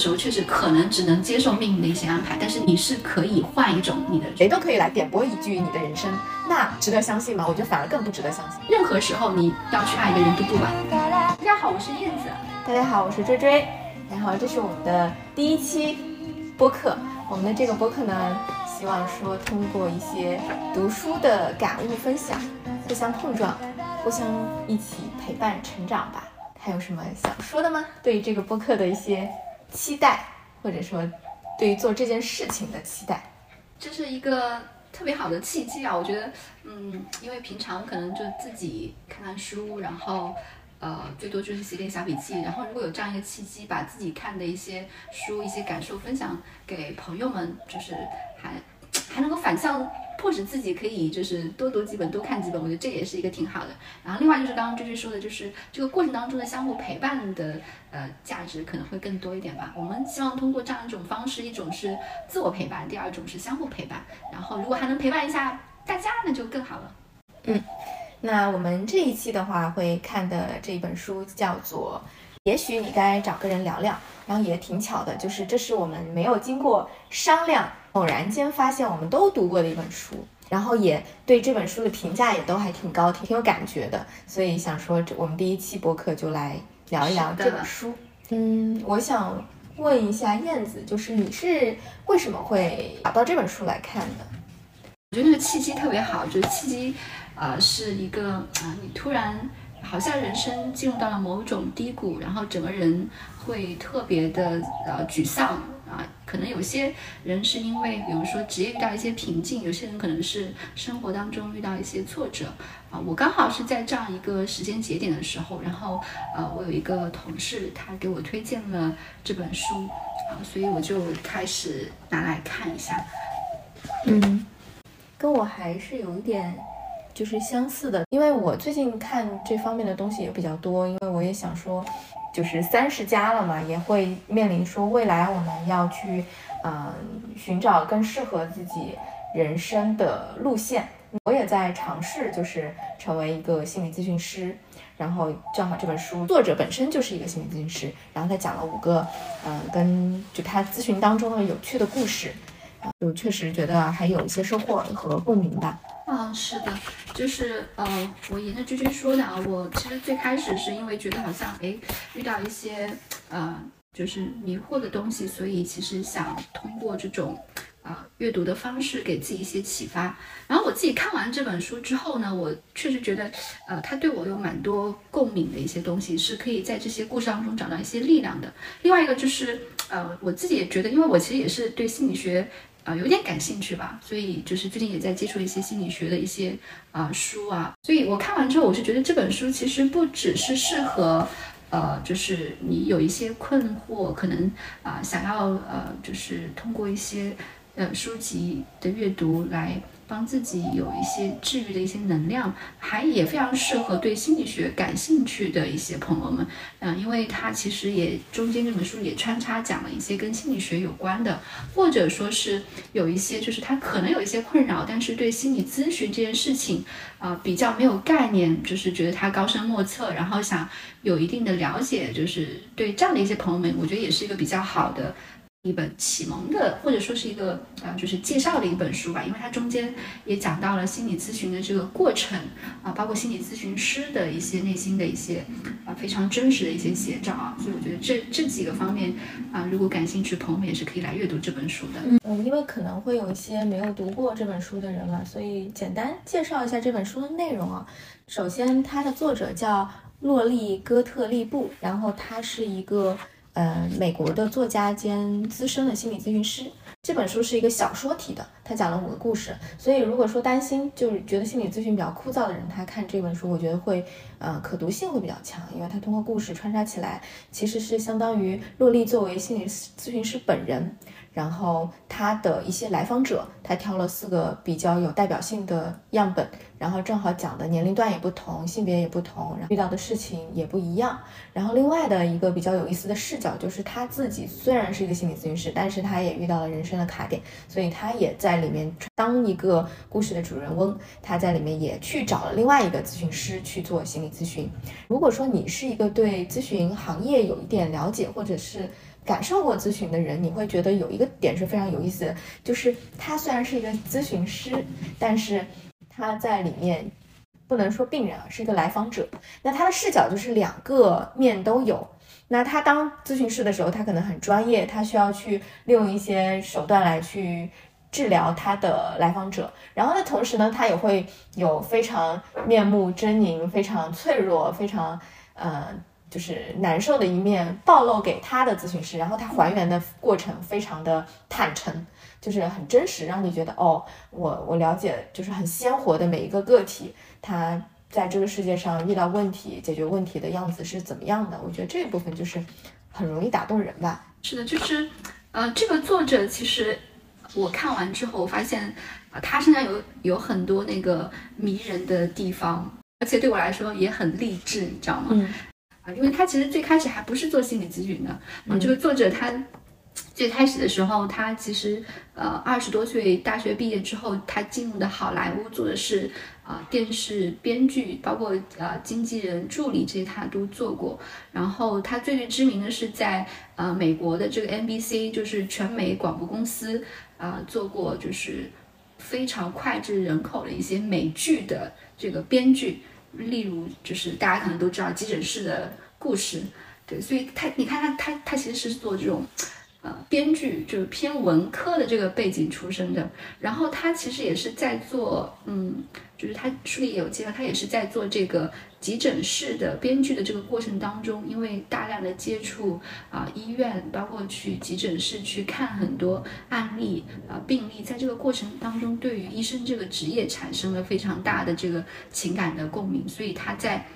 时候确实可能只能接受命运的一些安排，但是你是可以换一种你的，谁都可以来点播一句你的人生，那值得相信吗？我觉得反而更不值得相信。任何时候你要去爱一个人都不晚。大家好，我是燕子。大家好，我是追追。然后这是我们的第一期播客。我们的这个播客呢，希望说通过一些读书的感悟分享，互相碰撞，互相一起陪伴成长吧。还有什么想说的吗？对于这个播客的一些期待，或者说对于做这件事情的期待，这是一个特别好的契机啊！我觉得，嗯，因为平常可能就自己看看书，然后。呃，最多就是写点小笔记，然后如果有这样一个契机，把自己看的一些书、一些感受分享给朋友们，就是还 还能够反向迫使自己可以就是多读几本、多看几本，我觉得这也是一个挺好的。然后另外就是刚刚追追说的，就是这个过程当中的相互陪伴的呃价值可能会更多一点吧。我们希望通过这样一种方式，一种是自我陪伴，第二种是相互陪伴。然后如果还能陪伴一下大家，那就更好了。嗯。那我们这一期的话会看的这一本书叫做《也许你该找个人聊聊》，然后也挺巧的，就是这是我们没有经过商量，偶然间发现我们都读过的一本书，然后也对这本书的评价也都还挺高，挺挺有感觉的，所以想说这我们第一期播客就来聊一聊这本书。嗯，我想问一下燕子，就是你是为什么会找到这本书来看的？我觉得那个契机特别好，就是契机。呃，是一个啊，你突然好像人生进入到了某种低谷，然后整个人会特别的呃沮丧啊。可能有些人是因为，比如说职业遇到一些瓶颈，有些人可能是生活当中遇到一些挫折啊。我刚好是在这样一个时间节点的时候，然后呃，我有一个同事，他给我推荐了这本书啊，所以我就开始拿来看一下。嗯，跟我还是有一点。就是相似的，因为我最近看这方面的东西也比较多，因为我也想说，就是三十加了嘛，也会面临说未来我们要去，嗯，寻找更适合自己人生的路线。我也在尝试，就是成为一个心理咨询师。然后正好这本书作者本身就是一个心理咨询师，然后他讲了五个，嗯，跟就他咨询当中的有趣的故事，就确实觉得还有一些收获和共鸣吧。啊，是的，就是呃，我沿着追追说的啊，我其实最开始是因为觉得好像哎遇到一些呃就是迷惑的东西，所以其实想通过这种啊阅读的方式给自己一些启发。然后我自己看完这本书之后呢，我确实觉得呃它对我有蛮多共鸣的一些东西，是可以在这些故事当中找到一些力量的。另外一个就是呃我自己也觉得，因为我其实也是对心理学。啊，有点感兴趣吧，所以就是最近也在接触一些心理学的一些啊书啊，所以我看完之后，我是觉得这本书其实不只是适合，呃，就是你有一些困惑，可能啊想要呃，就是通过一些呃书籍的阅读来。帮自己有一些治愈的一些能量，还也非常适合对心理学感兴趣的一些朋友们，嗯，因为它其实也中间这本书也穿插讲了一些跟心理学有关的，或者说是有一些就是他可能有一些困扰，但是对心理咨询这件事情啊比较没有概念，就是觉得他高深莫测，然后想有一定的了解，就是对这样的一些朋友们，我觉得也是一个比较好的。一本启蒙的，或者说是一个呃，就是介绍的一本书吧，因为它中间也讲到了心理咨询的这个过程啊，包括心理咨询师的一些内心的一些啊非常真实的一些写照啊，所以我觉得这这几个方面啊，如果感兴趣朋友们也是可以来阅读这本书的。嗯，因为可能会有一些没有读过这本书的人嘛，所以简单介绍一下这本书的内容啊。首先，它的作者叫洛丽·戈特利布，然后他是一个。呃，美国的作家兼资深的心理咨询师，这本书是一个小说体的，他讲了五个故事，所以如果说担心就是觉得心理咨询比较枯燥的人，他看这本书，我觉得会呃可读性会比较强，因为他通过故事穿插起来，其实是相当于洛丽作为心理咨询师本人。然后他的一些来访者，他挑了四个比较有代表性的样本，然后正好讲的年龄段也不同，性别也不同，然后遇到的事情也不一样。然后另外的一个比较有意思的视角，就是他自己虽然是一个心理咨询师，但是他也遇到了人生的卡点，所以他也在里面当一个故事的主人翁。他在里面也去找了另外一个咨询师去做心理咨询。如果说你是一个对咨询行业有一点了解，或者是感受过咨询的人，你会觉得有一个点是非常有意思的，就是他虽然是一个咨询师，但是他在里面不能说病人啊，是一个来访者。那他的视角就是两个面都有。那他当咨询师的时候，他可能很专业，他需要去利用一些手段来去治疗他的来访者。然后呢，同时呢，他也会有非常面目狰狞、非常脆弱、非常呃。就是难受的一面暴露给他的咨询师，然后他还原的过程非常的坦诚，就是很真实，让你觉得哦，我我了解，就是很鲜活的每一个个体，他在这个世界上遇到问题、解决问题的样子是怎么样的？我觉得这一部分就是很容易打动人吧。是的，就是呃，这个作者其实我看完之后，我发现啊，他身上有有很多那个迷人的地方，而且对我来说也很励志，你知道吗？嗯。啊，因为他其实最开始还不是做心理咨询的，嗯，这个作者他最开始的时候，他其实呃二十多岁大学毕业之后，他进入的好莱坞做的是啊电视编剧，包括呃经纪人助理这些他都做过。然后他最最知名的是在呃美国的这个 NBC，就是全美广播公司啊做过就是非常脍炙人口的一些美剧的这个编剧。例如，就是大家可能都知道急诊室的故事，对，所以他，你看他，他，他其实是做这种，呃，编剧，就是偏文科的这个背景出身的。然后他其实也是在做，嗯，就是他书里也有介绍，他也是在做这个急诊室的编剧的这个过程当中，因为大量的接触啊医院，包括去急诊室去看很多案例啊病例，在这个过程当中，对于医生这个职业产生了非常大的这个情感的共鸣，所以他在。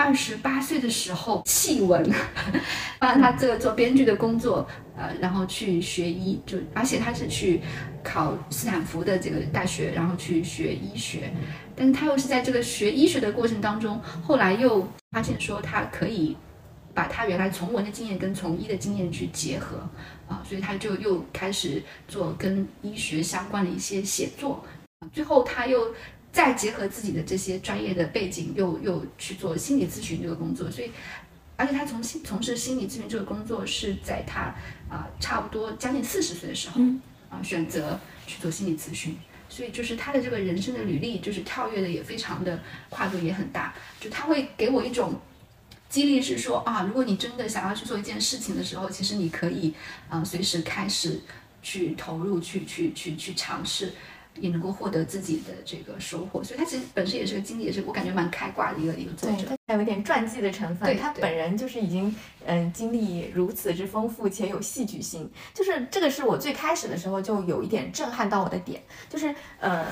二十八岁的时候弃文，帮他这个做编剧的工作，呃，然后去学医，就而且他是去考斯坦福的这个大学，然后去学医学，但是他又是在这个学医学的过程当中，后来又发现说他可以把他原来从文的经验跟从医的经验去结合，啊，所以他就又开始做跟医学相关的一些写作，最后他又。再结合自己的这些专业的背景，又又去做心理咨询这个工作，所以，而且他从心从事心理咨询这个工作是在他啊差不多将近四十岁的时候啊选择去做心理咨询，所以就是他的这个人生的履历就是跳跃的也非常的跨度也很大，就他会给我一种激励，是说啊，如果你真的想要去做一件事情的时候，其实你可以啊随时开始去投入，去去去去尝试。也能够获得自己的这个收获，所以他其实本身也是个经历，也是我感觉蛮开挂的一个一个作者。他有一点传记的成分，他本人就是已经嗯经历如此之丰富且有戏剧性，就是这个是我最开始的时候就有一点震撼到我的点，就是呃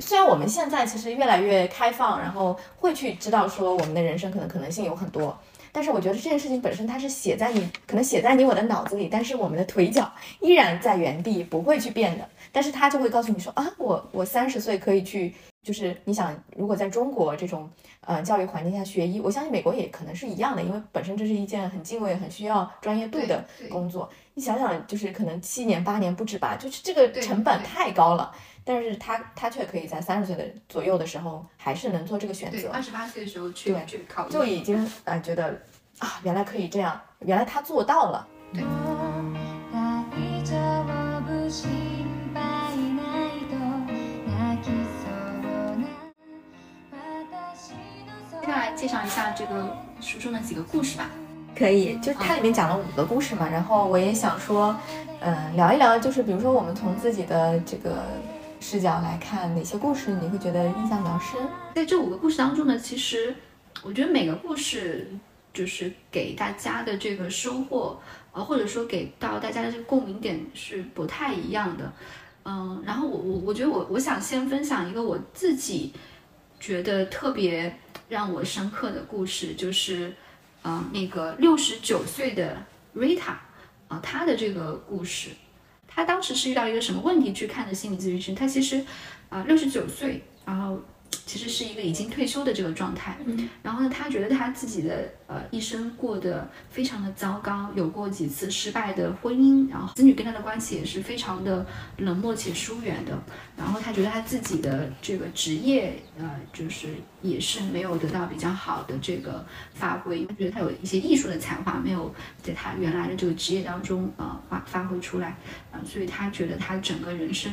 虽然我们现在其实越来越开放，然后会去知道说我们的人生可能可能性有很多。但是我觉得这件事情本身它是写在你可能写在你我的脑子里，但是我们的腿脚依然在原地不会去变的。但是他就会告诉你说啊，我我三十岁可以去，就是你想如果在中国这种呃教育环境下学医，我相信美国也可能是一样的，因为本身这是一件很敬畏、很需要专业度的工作。你想想，就是可能七年八年不止吧，就是这个成本太高了。但是他他却可以在三十岁的左右的时候，还是能做这个选择。二十八岁的时候去去考，就已经呃觉得啊，原来可以这样，原来他做到了。对。接下来介绍一下这个书中的几个故事吧。可以，就它里面讲了五个故事嘛，然后我也想说，嗯，聊一聊，就是比如说我们从自己的这个。视角来看哪些故事你会觉得印象比较深？在这五个故事当中呢，其实我觉得每个故事就是给大家的这个收获，呃，或者说给到大家的这个共鸣点是不太一样的。嗯，然后我我我觉得我我想先分享一个我自己觉得特别让我深刻的故事，就是啊那个六十九岁的 Rita 啊她的这个故事。她当时是遇到一个什么问题去看的心理咨询师？她其实，啊，六十九岁，然后其实是一个已经退休的这个状态。嗯，然后呢，他觉得他自己的呃一生过得非常的糟糕，有过几次失败的婚姻，然后子女跟他的关系也是非常的冷漠且疏远的。然后他觉得他自己的这个职业呃就是也是没有得到比较好的这个发挥，他觉得他有一些艺术的才华没有在他原来的这个职业当中呃发发挥出来啊、所以他觉得他整个人生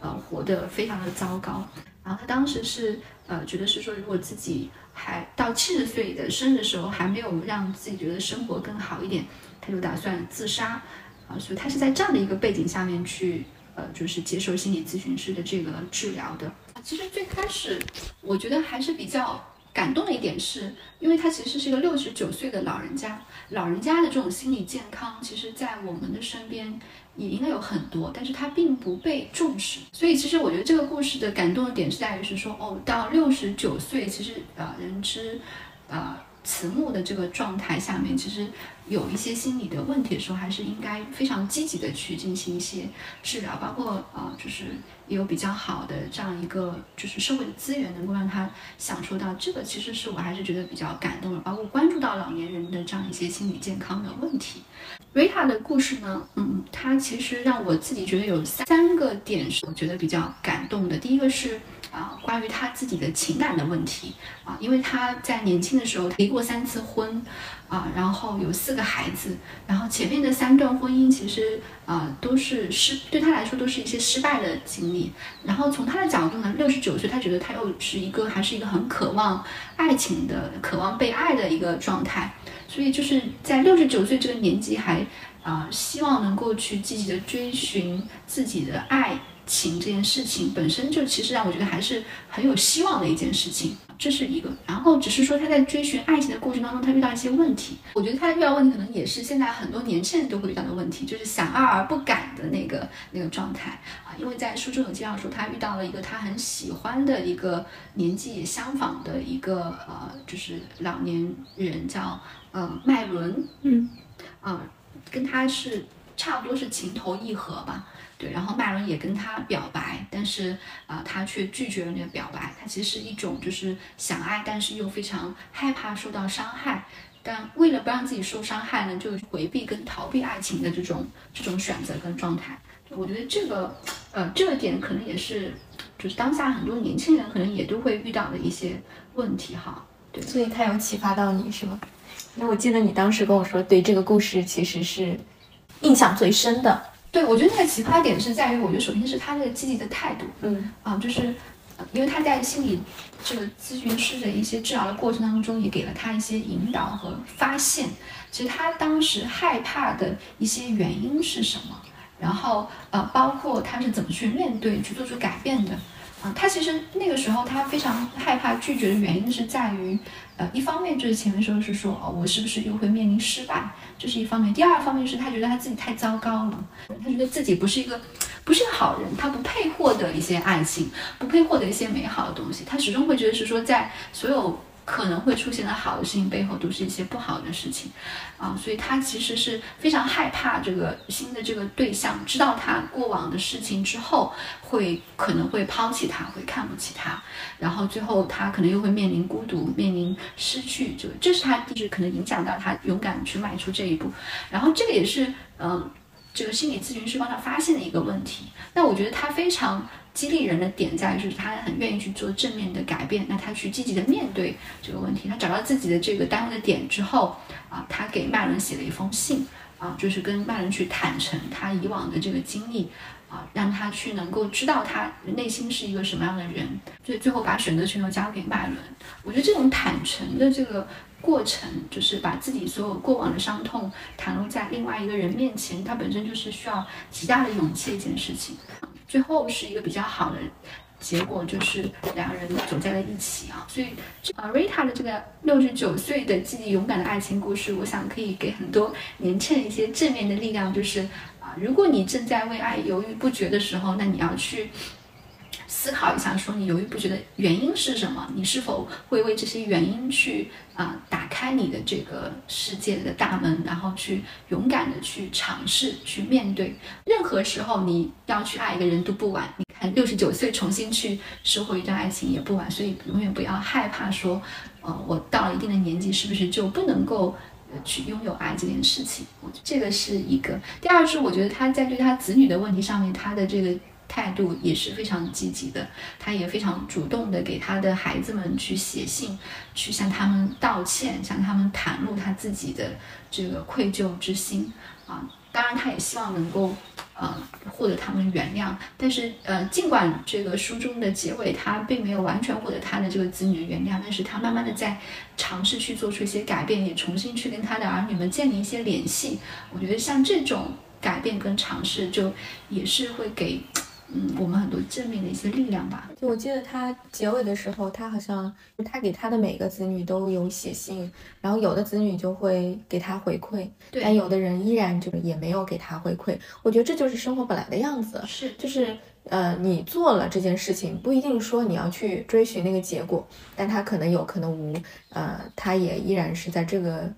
呃活得非常的糟糕。然后他当时是呃觉得是说，如果自己还到七十岁的生日的时候还没有让自己觉得生活更好一点，他就打算自杀啊、所以他是在这样的一个背景下面去呃就是接受心理咨询师的这个治疗的。其实最开始我觉得还是比较感动的一点是，因为他其实是一个六十九岁的老人家，老人家的这种心理健康，其实在我们的身边也应该有很多，但是他并不被重视。所以其实我觉得这个故事的感动的点是在于是说，哦，到六十九岁，其实呃人之呃慈母的这个状态下面，其实有一些心理的问题的时候，还是应该非常积极的去进行一些治疗，包括呃就是有比较好的这样一个就是社会的资源，能够让他享受到这个，其实是我还是觉得比较感动的，包括关注到老年人的这样一些心理健康的问题。瑞塔的故事呢，嗯，它其实让我自己觉得有三三个点是我觉得比较感动的。第一个是啊、关于他自己的情感的问题啊、因为他在年轻的时候离过三次婚啊、然后有四个孩子，然后前面的三段婚姻其实啊、都是失对他来说都是一些失败的经历。然后从他的角度呢，六十九岁，他觉得他又是一个还是一个很渴望爱情的、渴望被爱的一个状态。所以就是在六十九岁这个年纪还啊、希望能够去积极的追寻自己的爱情这件事情，本身就其实让我觉得还是很有希望的一件事情，这是一个。然后只是说他在追寻爱情的过程当中，他遇到一些问题。我觉得他遇到问题可能也是现在很多年轻人都会遇到的问题，就是想爱而不敢的那个那个状态啊。因为在书中有介绍说，他遇到了一个他很喜欢的一个年纪也相仿的一个呃，就是老年人叫呃麦伦，嗯，啊、跟他是差不多是情投意合吧。对，然后麦伦也跟他表白，但是啊、他却拒绝了那个表白。他其实是一种就是想爱，但是又非常害怕受到伤害。但为了不让自己受伤害呢，就回避跟逃避爱情的这种这种选择跟状态。我觉得这个呃这个点可能也是，就是当下很多年轻人可能也都会遇到的一些问题哈。对所以他有启发到你是吗？因为我记得你当时跟我说，对这个故事其实是印象最深的。对，我觉得那个奇葩点是在于，我觉得首先是他那个积极的态度，嗯啊，就是呃因为他在心理这个咨询师的一些治疗的过程当中，也给了他一些引导和发现。其实他当时害怕的一些原因是什么？然后呃，包括他是怎么去面对、去做出改变的。啊，他其实那个时候他非常害怕拒绝的原因是在于，呃，一方面就是前面说的是说，哦，我是不是又会面临失败，这是一方面；第二方面是他觉得他自己太糟糕了，他觉得自己不是一个不是个好人，他不配获得一些爱情，不配获得一些美好的东西，他始终会觉得是说，在所有可能会出现的好的事情背后，都是一些不好的事情，啊，所以他其实是非常害怕这个新的这个对象知道他过往的事情之后，会可能会抛弃他，会看不起他，然后最后他可能又会面临孤独，面临失去，这个这是他就是可能影响到他勇敢去迈出这一步，然后这个也是嗯。这个心理咨询师帮他发现的一个问题，那我觉得他非常激励人的点在于，就是他很愿意去做正面的改变，那他去积极的面对这个问题，他找到自己的这个单位的点之后，啊，他给麦伦写了一封信，啊，就是跟麦伦去坦诚他以往的这个经历，啊，让他去能够知道他内心是一个什么样的人，最最后把选择权又交给麦伦。我觉得这种坦诚的这个过程，就是把自己所有过往的伤痛袒露在另外一个人面前，它本身就是需要极大的勇气一件事情。最后是一个比较好的结果，就是两个人走在了一起啊。所以，啊，Rita 的这个六十九岁的积极勇敢的爱情故事，我想可以给很多年轻人一些正面的力量，就是啊，如果你正在为爱犹豫不决的时候，那你要去。思考一下，说你犹豫不决的原因是什么？你是否会为这些原因去啊、打开你的这个世界的大门，然后去勇敢的去尝试、去面对。任何时候你要去爱一个人都不晚。你看。六十九岁重新去收获一段爱情也不晚，所以永远不要害怕说，呃，我到了一定的年纪是不是就不能够去拥有爱这件事情？我这个是一个。第二是我觉得他在对他子女的问题上面，他的这个态度也是非常积极的，他也非常主动的给他的孩子们去写信，去向他们道歉，向他们袒露他自己的这个愧疚之心啊。当然，他也希望能够，呃，获得他们原谅。但是，呃，尽管这个书中的结尾他并没有完全获得他的这个子女的原谅，但是他慢慢的在尝试去做出一些改变，也重新去跟他的儿女们建立一些联系。我觉得像这种改变跟尝试，就也是会给。嗯，我们很多正面的一些力量吧。就我记得他结尾的时候，他好像他给他的每个子女都有写信，然后有的子女就会给他回馈，但有的人依然就是也没有给他回馈。我觉得这就是生活本来的样子，是就是呃，你做了这件事情，不一定说你要去追寻那个结果，但他可能有可能无，呃，他也依然是在这个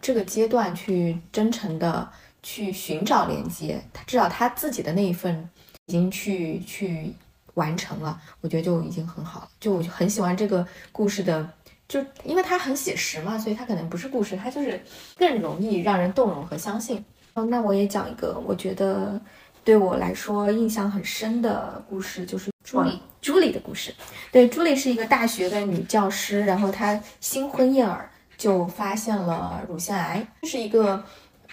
这个阶段去真诚的去寻找连接，他至少他自己的那一份。已经去去完成了，我觉得就已经很好了。就我就很喜欢这个故事的，就因为它很写实嘛，所以它可能不是故事，它就是更容易让人动容和相信。哦，那我也讲一个，我觉得对我来说印象很深的故事，就是朱莉朱莉的故事。对，朱莉是一个大学的女教师，然后她新婚燕尔就发现了乳腺癌，这是一个。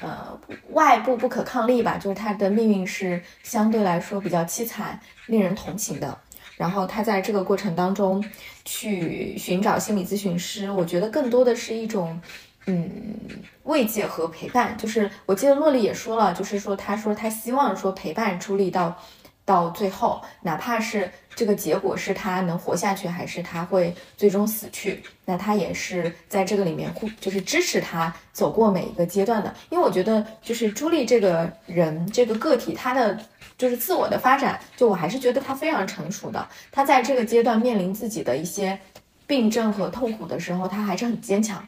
呃，外部不可抗力吧，就是他的命运是相对来说比较凄惨、令人同情的。然后他在这个过程当中去寻找心理咨询师，我觉得更多的是一种嗯慰藉和陪伴。就是我记得洛丽也说了，就是说他说他希望说陪伴朱莉到到最后，哪怕是。这个结果是他能活下去，还是他会最终死去？那他也是在这个里面，就是支持他走过每一个阶段的。因为我觉得，就是朱莉这个人，这个个体，他的就是自我的发展，就我还是觉得他非常成熟的。他在这个阶段面临自己的一些病症和痛苦的时候，他还是很坚强。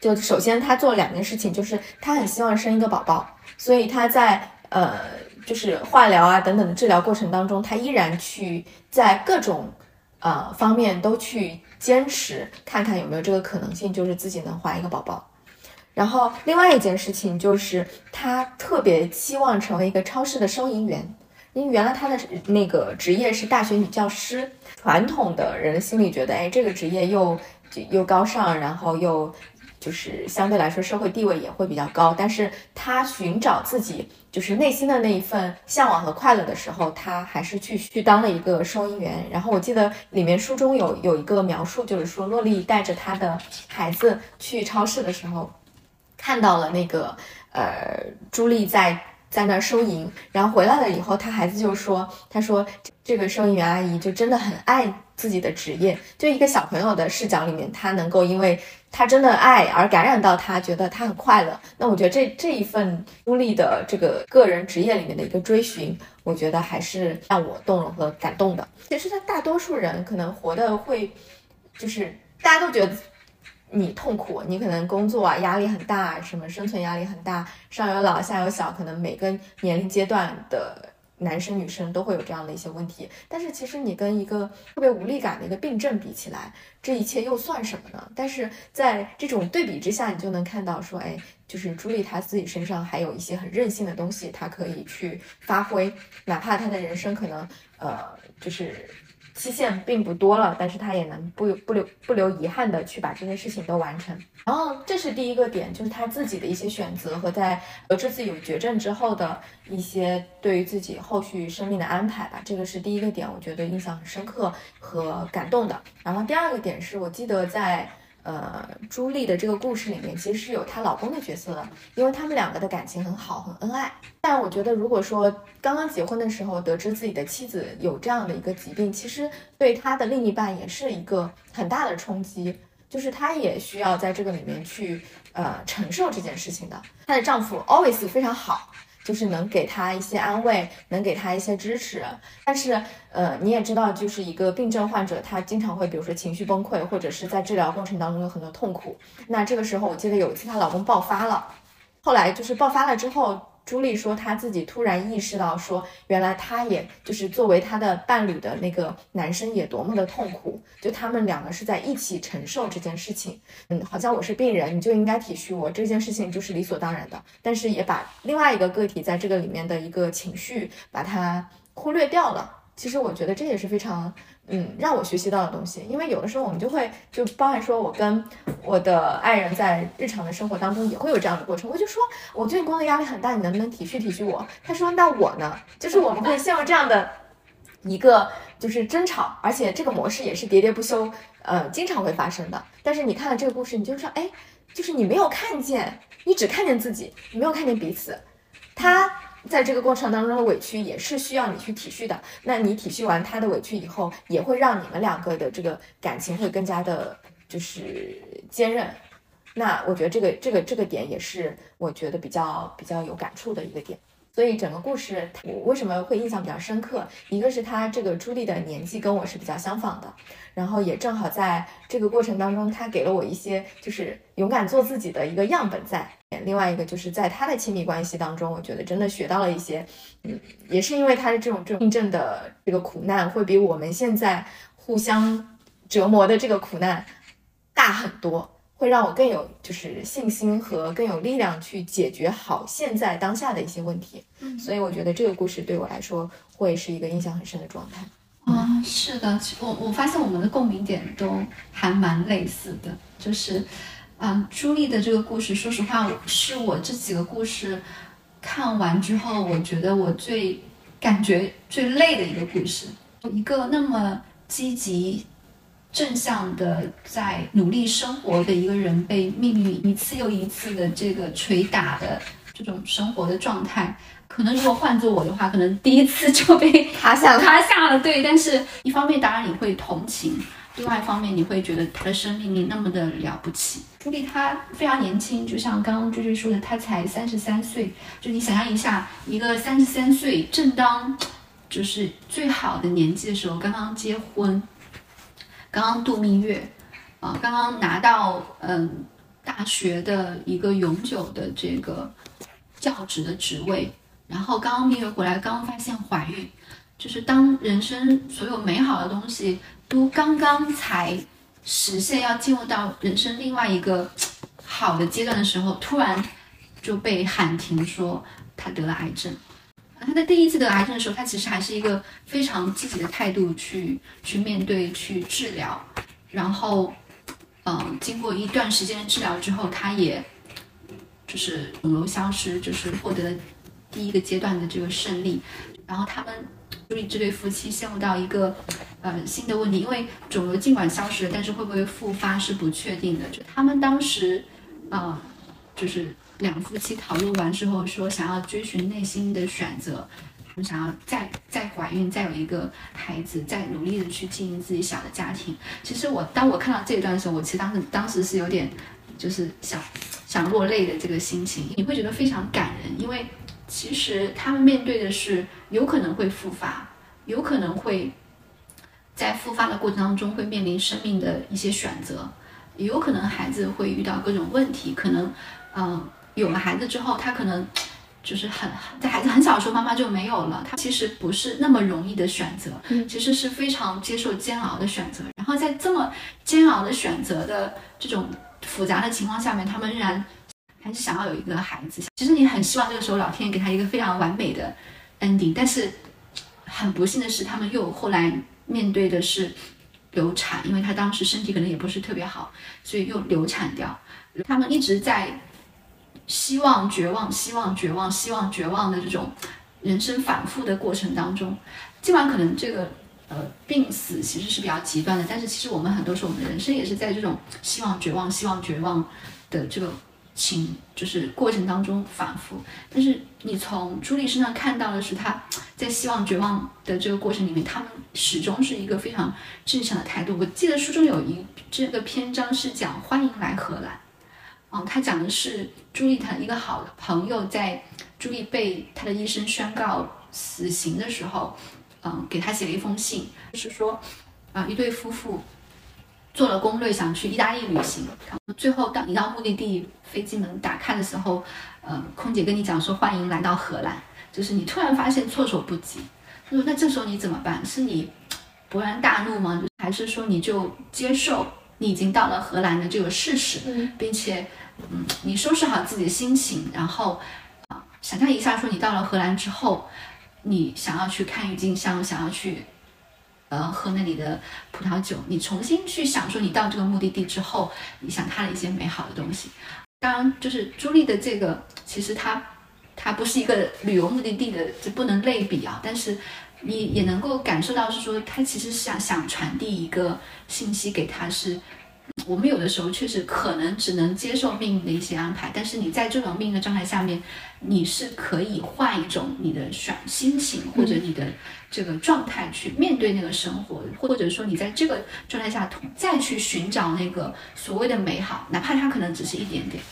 就首先，他做两件事情，就是他很希望生一个宝宝，所以他在呃。就是化疗啊等等的治疗过程当中，他依然去在各种呃方面都去坚持，看看有没有这个可能性，就是自己能怀一个宝宝。然后另外一件事情就是他特别期望成为一个超市的收银员，因为原来他的那个职业是大学女教师，传统的人心里觉得，哎，这个职业又又高尚，然后又就是相对来说社会地位也会比较高，但是他寻找自己。就是内心的那一份向往和快乐的时候，他还是去去当了一个收银员。然后我记得里面书中有有一个描述，就是说洛丽带着她的孩子去超市的时候，看到了那个呃朱莉在在那儿收银，然后回来了以后，他孩子就说，他说这个收银员阿姨就真的很爱自己的职业，就一个小朋友的视角里面，他能够因为。他真的爱而感染到他，觉得他很快乐。那我觉得这这一份朱莉的这个个人职业里面的一个追寻，我觉得还是让我动容和感动的。其实他大多数人可能活的会，就是大家都觉得你痛苦，你可能工作啊压力很大，什么生存压力很大，上有老下有小，可能每个年龄阶段的。男生女生都会有这样的一些问题，但是其实你跟一个特别无力感的一个病症比起来，这一切又算什么呢？但是在这种对比之下，你就能看到说，哎，就是朱莉她自己身上还有一些很任性的东西，她可以去发挥，哪怕她的人生可能，呃，就是。期限并不多了，但是他也能不不留不留遗憾的去把这些事情都完成。然后这是第一个点，就是他自己的一些选择和在呃这次有绝症之后的一些对于自己后续生命的安排吧。这个是第一个点，我觉得印象很深刻和感动的。然后第二个点是我记得在。呃，朱莉的这个故事里面其实是有她老公的角色的，因为他们两个的感情很好，很恩爱。但我觉得，如果说刚刚结婚的时候得知自己的妻子有这样的一个疾病，其实对他的另一半也是一个很大的冲击，就是她也需要在这个里面去呃承受这件事情的。她的丈夫 always 非常好。就是能给他一些安慰，能给他一些支持，但是，呃，你也知道，就是一个病症患者，他经常会，比如说情绪崩溃，或者是在治疗过程当中有很多痛苦。那这个时候，我记得有一次她老公爆发了，后来就是爆发了之后，朱莉说，她自己突然意识到，说原来她也就是作为她的伴侣的那个男生也多么的痛苦，就他们两个是在一起承受这件事情。嗯，好像我是病人，你就应该体恤我，这件事情就是理所当然的。但是也把另外一个个体在这个里面的一个情绪把它忽略掉了。其实我觉得这也是非常。嗯，让我学习到的东西，因为有的时候我们就会就包含说，我跟我的爱人在日常的生活当中也会有这样的过程。我就说，我最近工作压力很大，你能不能体恤体恤我？他说，那我呢？就是我们会陷入这样的一个就是争吵，而且这个模式也是喋喋不休，呃，经常会发生的。但是你看了这个故事，你就说，哎，就是你没有看见，你只看见自己，你没有看见彼此，他。在这个过程当中的委屈也是需要你去体恤的。那你体恤完他的委屈以后，也会让你们两个的这个感情会更加的，就是坚韧。那我觉得这个这个这个点也是我觉得比较比较有感触的一个点。所以整个故事我为什么会印象比较深刻？一个是他这个朱莉的年纪跟我是比较相仿的，然后也正好在这个过程当中，他给了我一些就是勇敢做自己的一个样本在。另外一个就是在他的亲密关系当中，我觉得真的学到了一些，嗯，也是因为他的这种这种病症的这个苦难，会比我们现在互相折磨的这个苦难大很多。会让我更有就是信心和更有力量去解决好现在当下的一些问题，嗯所以我觉得这个故事对我来说会是一个印象很深的状态。啊，是的，我我发现我们的共鸣点都还蛮类似的，就是，嗯，朱莉的这个故事，说实话是我这几个故事看完之后，我觉得我最感觉最累的一个故事，一个那么积极。正向的在努力生活的一个人，被命运一次又一次的这个捶打的这种生活的状态，可能如果换做我的话，可能第一次就被 塌下了。塌下了，对。但是一方面，当然你会同情；，另外一方面，你会觉得他的生命力那么的了不起。朱莉她非常年轻，就像刚刚追追说的，她才三十三岁。就你想象一下，一个三十三岁正当就是最好的年纪的时候，刚刚结婚。刚刚度蜜月，啊，刚刚拿到嗯大学的一个永久的这个教职的职位，然后刚刚蜜月回来，刚刚发现怀孕，就是当人生所有美好的东西都刚刚才实现，要进入到人生另外一个好的阶段的时候，突然就被喊停，说他得了癌症。他在第一次得癌症的时候，他其实还是一个非常积极的态度去去面对、去治疗。然后，嗯，经过一段时间的治疗之后，他也就是肿瘤消失，就是获得了第一个阶段的这个胜利。然后他们就是这对夫妻陷入到一个呃新的问题，因为肿瘤尽管消失了，但是会不会复发是不确定的。就他们当时啊，就是。两夫妻讨论完之后，说想要追寻内心的选择，想要再再怀孕，再有一个孩子，再努力的去经营自己小的家庭。其实我当我看到这一段的时候，我其实当时当时是有点就是想想落泪的这个心情。你会觉得非常感人，因为其实他们面对的是有可能会复发，有可能会在复发的过程当中会面临生命的一些选择，也有可能孩子会遇到各种问题，可能嗯。有了孩子之后，他可能就是很在孩子很小的时候，妈妈就没有了。他其实不是那么容易的选择，其实是非常接受煎熬的选择。然后在这么煎熬的选择的这种复杂的情况下面，他们仍然还是想要有一个孩子。其实你很希望这个时候老天爷给他一个非常完美的 ending，但是很不幸的是，他们又后来面对的是流产，因为他当时身体可能也不是特别好，所以又流产掉。他们一直在。希望绝望，希望绝望，希望绝望的这种人生反复的过程当中，尽管可能这个呃病死其实是比较极端的，但是其实我们很多时候我们的人生也是在这种希望绝望、希望绝望的这个情就是过程当中反复。但是你从朱莉身上看到的是，她在希望绝望的这个过程里面，他们始终是一个非常正向的态度。我记得书中有一这个篇章是讲欢迎来荷兰。嗯，他讲的是朱莉她一个好的朋友，在朱莉被他的医生宣告死刑的时候，嗯，给他写了一封信，就是说，啊，一对夫妇做了攻略，想去意大利旅行。然后最后当你到目的地，飞机门打开的时候，呃，空姐跟你讲说欢迎来到荷兰，就是你突然发现措手不及。他说那这时候你怎么办？是你勃然大怒吗？还是说你就接受你已经到了荷兰的这个事实，并且嗯，你收拾好自己的心情，然后啊，想象一下说你到了荷兰之后，你想要去看郁金香，想要去。呃，喝那里的葡萄酒，你重新去想说，你到这个目的地之后，你想它的一些美好的东西。当然，就是朱莉的这个，其实它它不是一个旅游目的地的，这不能类比啊。但是你也能够感受到，是说他其实想想传递一个信息给他，是。我们有的时候确实可能只能接受命运的一些安排，但是你在这种命运的状态下面，你是可以换一种你的选心情或者你的这个状态去面对那个生活，或者说你在这个状态下再去寻找那个所谓的美好，哪怕它可能只是一点点。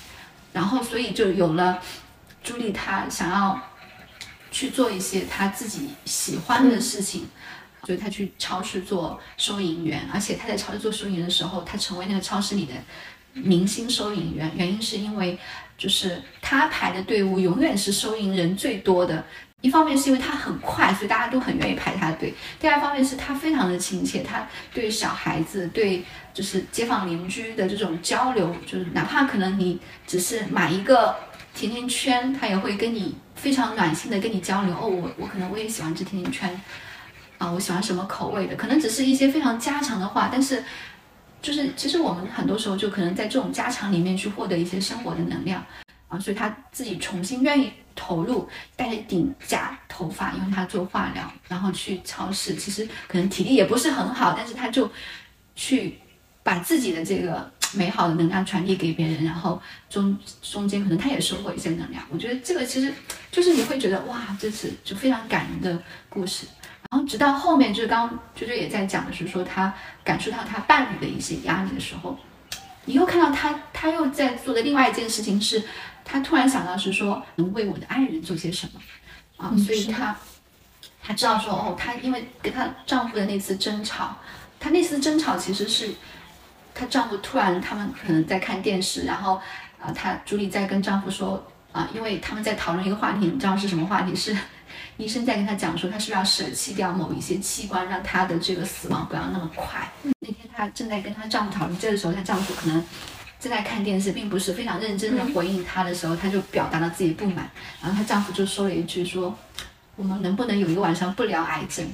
然后，所以就有了朱莉，她想要去做一些她自己喜欢的事情。所以他去超市做收银员，而且他在超市做收银员的时候，他成为那个超市里的明星收银员。原因是因为，就是他排的队伍永远是收银人最多的。一方面是因为他很快，所以大家都很愿意排他的队；第二方面是他非常的亲切，他对小孩子、对就是街坊邻居的这种交流，就是哪怕可能你只是买一个甜甜圈，他也会跟你非常暖心的跟你交流。哦，我我可能我也喜欢吃甜甜圈。啊，我喜欢什么口味的？可能只是一些非常家常的话，但是，就是其实我们很多时候就可能在这种家常里面去获得一些生活的能量啊，所以他自己重新愿意投入，戴着顶假头发，因为他做化疗，然后去超市，其实可能体力也不是很好，但是他就去把自己的这个美好的能量传递给别人，然后中中间可能他也收获一些能量。我觉得这个其实就是你会觉得哇，这是就非常感人的故事。然后直到后面，就是刚啾啾也在讲的是说，她感受到她伴侣的一些压力的时候，你又看到她，她又在做的另外一件事情是，她突然想到是说，能为我的爱人做些什么啊？所以她，她知道说，哦，她因为跟她丈夫的那次争吵，她那次争吵其实是她丈夫突然他们可能在看电视，然后啊，她朱莉在跟丈夫说啊，因为他们在讨论一个话题，你知道是什么话题是？医生在跟她讲说，她是不是要舍弃掉某一些器官，让她的这个死亡不要那么快。那天她正在跟她丈夫讨论，这个时候她丈夫可能正在看电视，并不是非常认真的回应她的时候，她就表达了自己不满。然后她丈夫就说了一句说：“我们能不能有一个晚上不聊癌症？”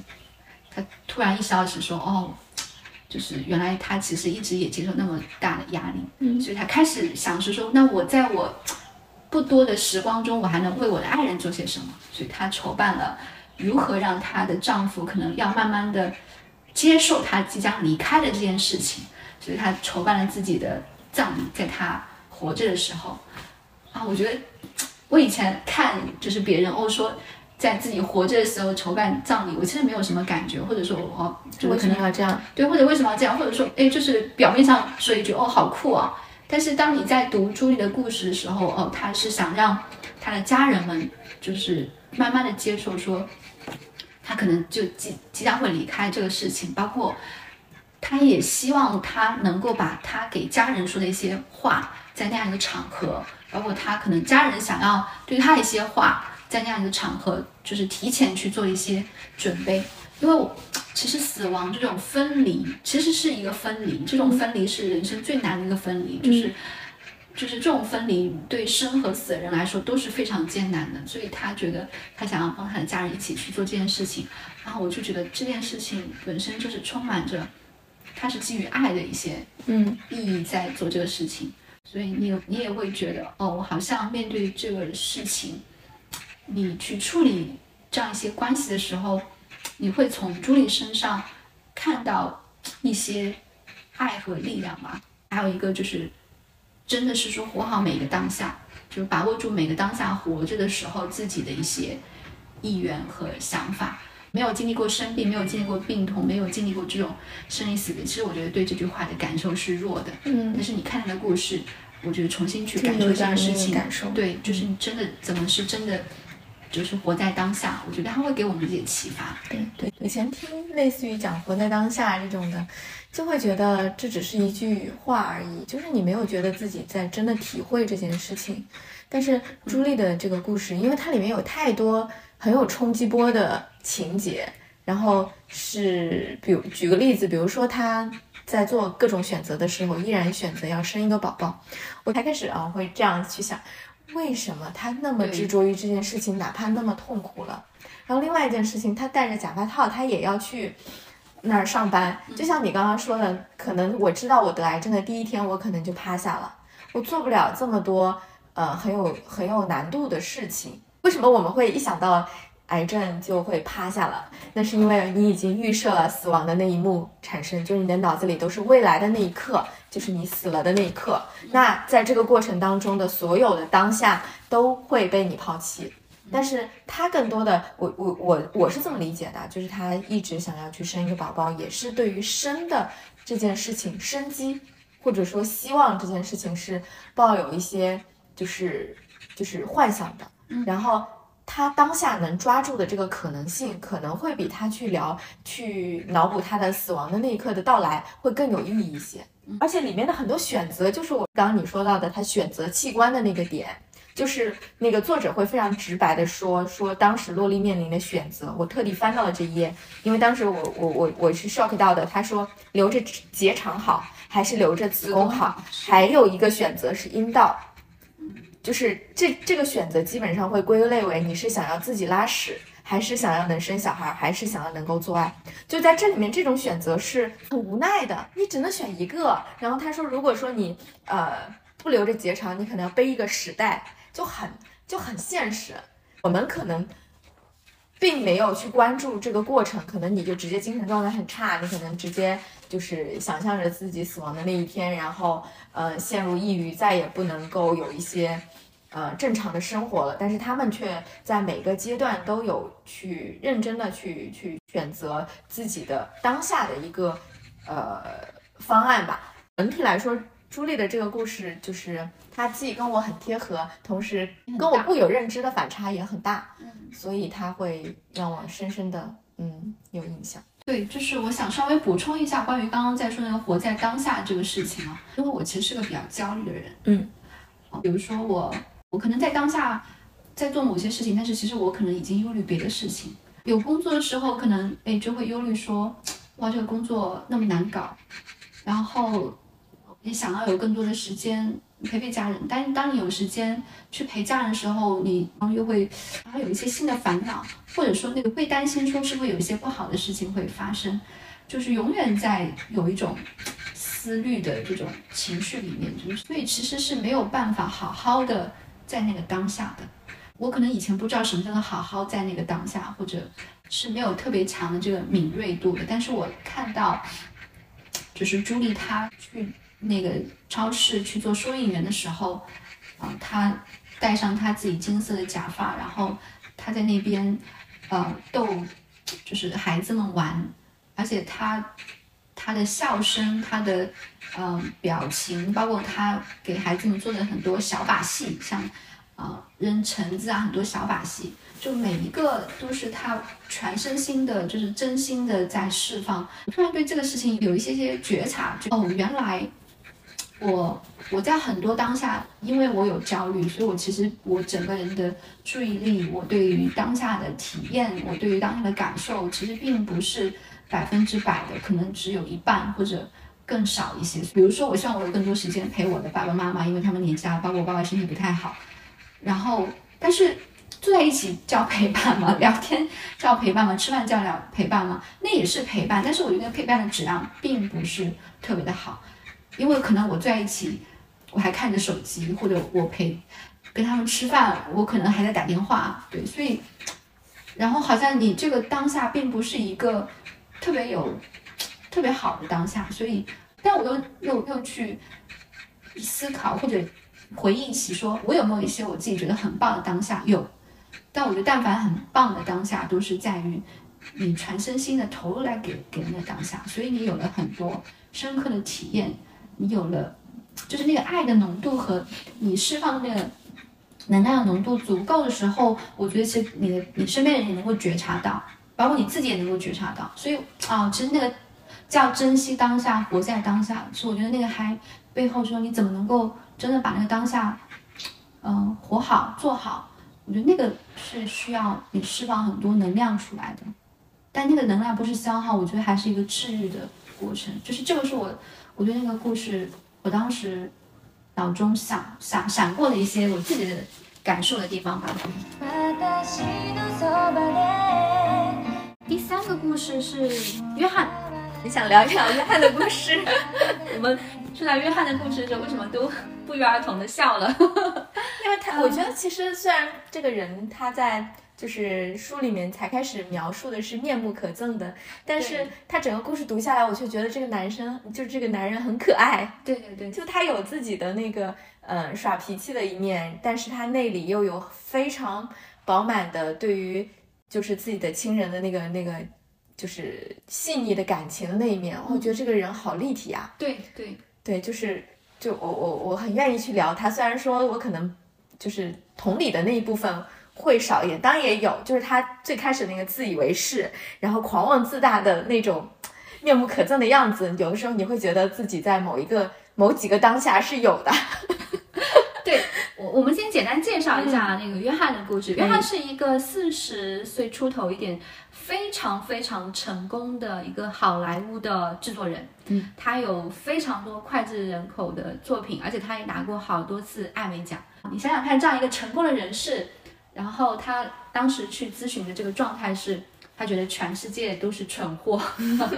她突然意识到是说：“哦，就是原来她其实一直也接受那么大的压力。”所以她开始想是说：“那我在我。”不多的时光中，我还能为我的爱人做些什么？所以她筹办了如何让她的丈夫可能要慢慢的接受她即将离开的这件事情。所以她筹办了自己的葬礼，在她活着的时候啊，我觉得我以前看就是别人哦说在自己活着的时候筹办葬礼，我其实没有什么感觉，或者说哦，为什么要这样？对，或者为什么要这样？或者说哎，就是表面上说一句哦，好酷啊。但是当你在读朱莉的故事的时候，哦，他是想让他的家人们就是慢慢的接受，说他可能就即即将会离开这个事情，包括他也希望他能够把他给家人说的一些话，在那样一个场合，包括他可能家人想要对他一些话，在那样一个场合，就是提前去做一些准备。因为我其实死亡这种分离，其实是一个分离，这种分离是人生最难的一个分离，就是就是这种分离对生和死的人来说都是非常艰难的，所以他觉得他想要帮他的家人一起去做这件事情，然后我就觉得这件事情本身就是充满着，他是基于爱的一些嗯。意义在做这个事情，所以你你也会觉得哦，我好像面对这个事情，你去处理这样一些关系的时候。你会从朱莉身上看到一些爱和力量吗？还有一个就是，真的是说活好每个当下，就是把握住每个当下活着的时候自己的一些意愿和想法。没有经历过生病，没有经历过病痛，没有经历过这种生离死别，其实我觉得对这句话的感受是弱的。嗯。但是你看他的故事，我觉得重新去感受这件事情，感受对，就是你真的怎么是真的。就是活在当下，我觉得它会给我们一些启发。对对，以前听类似于讲活在当下这种的，就会觉得这只是一句话而已，就是你没有觉得自己在真的体会这件事情。但是朱莉的这个故事，因为它里面有太多很有冲击波的情节，然后是，比如举个例子，比如说她在做各种选择的时候，依然选择要生一个宝宝，我才开始啊会这样去想。为什么他那么执着于这件事情，哪怕那么痛苦了？然后另外一件事情，他戴着假发套，他也要去那儿上班。就像你刚刚说的，可能我知道我得癌症的第一天，我可能就趴下了，我做不了这么多呃很有很有难度的事情。为什么我们会一想到？癌症就会趴下了，那是因为你已经预设了死亡的那一幕产生，就是你的脑子里都是未来的那一刻，就是你死了的那一刻。那在这个过程当中的所有的当下都会被你抛弃。但是他更多的，我我我我是这么理解的，就是他一直想要去生一个宝宝，也是对于生的这件事情，生机或者说希望这件事情是抱有一些就是就是幻想的，然后。他当下能抓住的这个可能性，可能会比他去聊、去脑补他的死亡的那一刻的到来会更有意义一些。而且里面的很多选择，就是我刚刚你说到的，他选择器官的那个点，就是那个作者会非常直白的说说当时洛丽面临的选择。我特地翻到了这一页，因为当时我我我我是 shock 到的。他说留着结肠好，还是留着子宫好？还有一个选择是阴道。就是这这个选择基本上会归类为你是想要自己拉屎，还是想要能生小孩，还是想要能够做爱。就在这里面，这种选择是很无奈的，你只能选一个。然后他说，如果说你呃不留着结肠，你可能要背一个屎袋，就很就很现实。我们可能并没有去关注这个过程，可能你就直接精神状态很差，你可能直接就是想象着自己死亡的那一天，然后呃陷入抑郁，再也不能够有一些。呃，正常的生活了，但是他们却在每个阶段都有去认真的去去选择自己的当下的一个呃方案吧。整体来说，朱莉的这个故事就是她既跟我很贴合，同时跟我固有认知的反差也很大，所以她会让我深深的嗯有印象。对，就是我想稍微补充一下关于刚刚在说那个活在当下这个事情啊，因为我其实是个比较焦虑的人，嗯，比如说我。我可能在当下在做某些事情，但是其实我可能已经忧虑别的事情。有工作的时候，可能哎就会忧虑说，哇，这个工作那么难搞，然后也想要有更多的时间陪陪家人。但当你有时间去陪家人的时候，你然后又会然后有一些新的烦恼，或者说那个会担心说是会有一些不好的事情会发生，就是永远在有一种思虑的这种情绪里面，就是所以其实是没有办法好好的。在那个当下的，我可能以前不知道什么叫做好好在那个当下，或者是没有特别强的这个敏锐度的。但是我看到，就是朱莉她去那个超市去做收银员的时候，啊，她戴上她自己金色的假发，然后她在那边，呃，逗，就是孩子们玩，而且她。她的笑声，她的嗯表情，包括他给孩子们做的很多小把戏，像啊扔橙子啊，很多小把戏，就每一个都是他全身心的，就是真心的在释放。突然对这个事情有一些些觉察，就哦，原来我我在很多当下，因为我有焦虑，所以我其实我整个人的注意力，我对于当下的体验，我对于当下的感受，其实并不是。百分之百的可能只有一半或者更少一些。比如说，我希望我有更多时间陪我的爸爸妈妈，因为他们年纪大，包括我爸爸身体不太好。然后，但是坐在一起叫陪伴嘛，聊天叫陪伴嘛，吃饭叫聊陪伴嘛，那也是陪伴。但是我觉得陪伴的质量并不是特别的好，因为可能我坐在一起，我还看着手机，或者我陪跟他们吃饭，我可能还在打电话。对，所以，然后好像你这个当下并不是一个。特别有特别好的当下，所以，但我又又又去思考或者回忆起，说我有没有一些我自己觉得很棒的当下？有，但我觉得但凡很棒的当下，都是在于你全身心的投入来给给人的当下，所以你有了很多深刻的体验，你有了就是那个爱的浓度和你释放的那个能量的浓度足够的时候，我觉得其实你的你身边的人也能够觉察到，包括你自己也能够觉察到。所以啊，其实那个叫珍惜当下，活在当下。所以我觉得那个还背后说你怎么能够真的把那个当下，嗯，活好做好。我觉得那个是需要你释放很多能量出来的，但那个能量不是消耗，我觉得还是一个治愈的过程。就是这个是我我对那个故事，我当时脑中想想闪过的一些我自己的感受的地方吧。第三个故事是约翰，你想聊一聊约翰的故事？我们说到约翰的故事的时候，为什么都不约而同的笑了？因为他，我觉得其实虽然这个人他在就是书里面才开始描述的是面目可憎的，但是他整个故事读下来，我却觉得这个男生就是这个男人很可爱。对对对，就他有自己的那个嗯耍脾气的一面，但是他内里又有非常饱满的对于就是自己的亲人的那个那个就是细腻的感情的那一面。我觉得这个人好立体啊。对对对，就是就我我我很愿意去聊他，虽然说我可能。就是同理的那一部分会少一点，当然也有，就是他最开始那个自以为是，然后狂妄自大的那种面目可憎的样子，有的时候你会觉得自己在某一个某几个当下是有的。我们先简单介绍一下那个约翰的故事。约翰是一个四十岁出头一点，非常非常成功的一个好莱坞的制作人。嗯，他有非常多脍炙人口的作品，而且他也拿过好多次艾美奖。你想想看，这样一个成功的人士，然后他当时去咨询的这个状态是，他觉得全世界都是蠢货，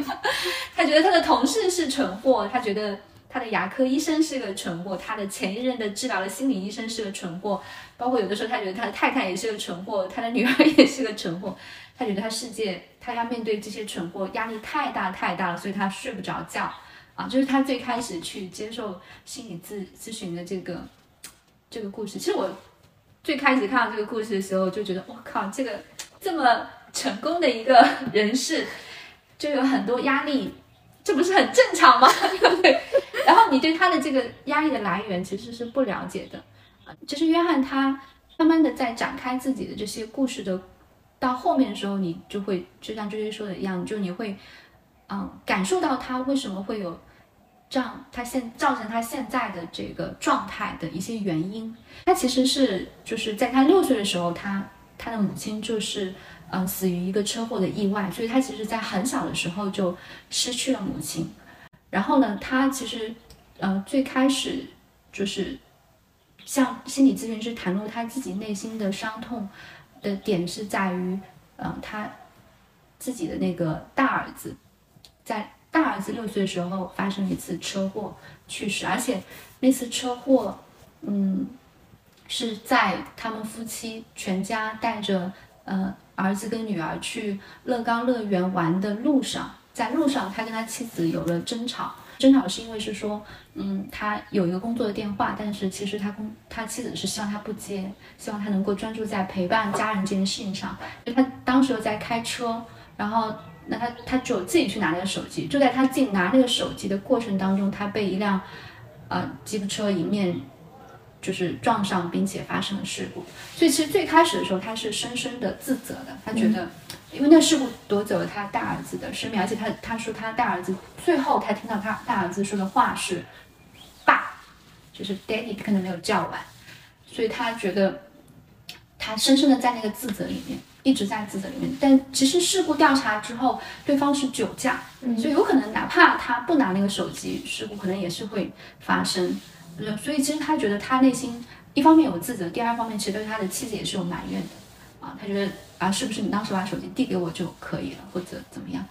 他觉得他的同事是蠢货，他觉得他的牙科医生是个蠢货，他的前一任的治疗的心理医生是个蠢货，包括有的时候他觉得他的太太也是个蠢货，他的女儿也是个蠢货，他觉得他世界他要面对这些蠢货压力太大太大了，所以他睡不着觉啊，就是他最开始去接受心理咨咨询的这个。这个故事，其实我最开始看到这个故事的时候，就觉得我靠，这个这么成功的一个人士，就有很多压力，这不是很正常吗？对。然后你对他的这个压力的来源其实是不了解的啊。就是约翰他慢慢的在展开自己的这些故事的，到后面的时候，你就会就像追追说的一样，就你会嗯感受到他为什么会有。这样，他现造成他现在的这个状态的一些原因，他其实是就是在他六岁的时候，他他的母亲就是嗯死于一个车祸的意外，所以他其实在很小的时候就失去了母亲。然后呢，他其实呃最开始就是向心理咨询师袒露他自己内心的伤痛的点是在于，呃他自己的那个大儿子在。大儿子六岁的时候发生一次车祸去世，而且那次车祸，嗯，是在他们夫妻全家带着呃儿子跟女儿去乐高乐园玩的路上，在路上他跟他妻子有了争吵，争吵是因为是说，嗯，他有一个工作的电话，但是其实他公他妻子是希望他不接，希望他能够专注在陪伴家人这件事情上，因为他当时又在开车，然后。那他他就自己去拿那个手机，就在他自己拿那个手机的过程当中，他被一辆呃吉普车迎面就是撞上，并且发生了事故。所以其实最开始的时候，他是深深的自责的，他觉得因为那事故夺走了他大儿子的生命，而且他他说他大儿子最后他听到他大儿子说的话是爸，就是 daddy 可能没有叫完，所以他觉得他深深的在那个自责里面。一直在自责里面，但其实事故调查之后，对方是酒驾，所以有可能哪怕他不拿那个手机，事故可能也是会发生。所以其实他觉得他内心一方面有自责，第二方面其实对他的妻子也是有埋怨的啊。他觉得啊，是不是你当时把手机递给我就可以了，或者怎么样？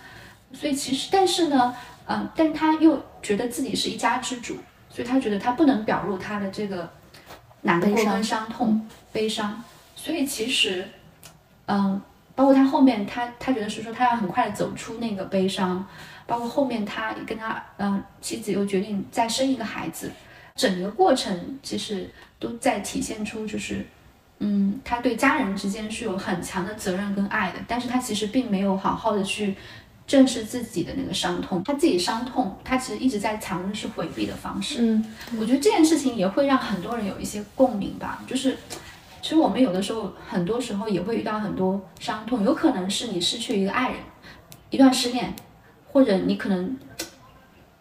所以其实，但是呢，嗯，但他又觉得自己是一家之主，所以他觉得他不能表露他的这个难过跟伤痛、悲伤。所以其实。嗯，包括他后面，他他觉得是说他要很快的走出那个悲伤，包括后面他跟他嗯妻子又决定再生一个孩子，整个过程其实都在体现出就是嗯他对家人之间是有很强的责任跟爱的，但是他其实并没有好好的去正视自己的那个伤痛，他自己伤痛，他其实一直在藏的是回避的方式。嗯，我觉得这件事情也会让很多人有一些共鸣吧，就是。其实我们有的时候，很多时候也会遇到很多伤痛，有可能是你失去一个爱人，一段失恋，或者你可能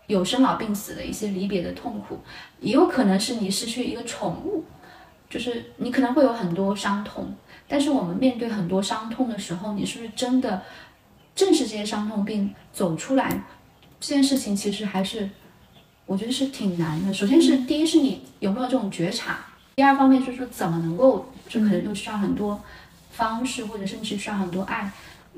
有生老病死的一些离别的痛苦，也有可能是你失去一个宠物，就是你可能会有很多伤痛。但是我们面对很多伤痛的时候，你是不是真的正视这些伤痛并走出来？这件事情其实还是我觉得是挺难的。首先是第一是你有没有这种觉察，第二方面就是说怎么能够，就可能又需要很多方式，或者甚至需要很多爱。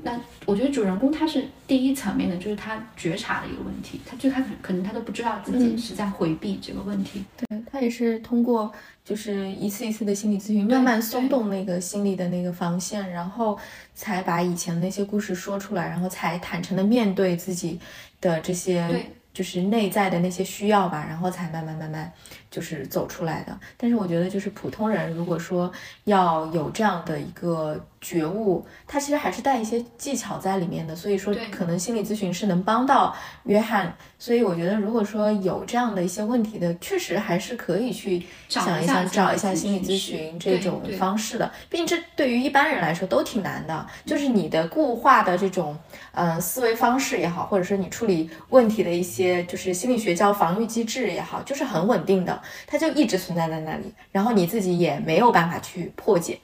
那我觉得主人公他是第一层面的，就是他觉察的一个问题，他最开始可能他都不知道自己是在回避这个问题。对他也是通过就是一次一次的心理咨询，慢慢松动那个心理的那个防线，然后才把以前那些故事说出来，然后才坦诚的面对自己的这些。就是内在的那些需要吧，然后才慢慢慢慢就是走出来的。但是我觉得，就是普通人如果说要有这样的一个觉悟，他其实还是带一些技巧在里面的。所以说，可能心理咨询是能帮到约翰。所以我觉得，如果说有这样的一些问题的，确实还是可以去想一想，找一下心理咨询这种方式的。毕竟这对于一般人来说都挺难的，就是你的固化的这种嗯思维方式也好，或者说你处理问题的一些就是心理学叫防御机制也好，就是很稳定的，它就一直存在在那里，然后你自己也没有办法去破解。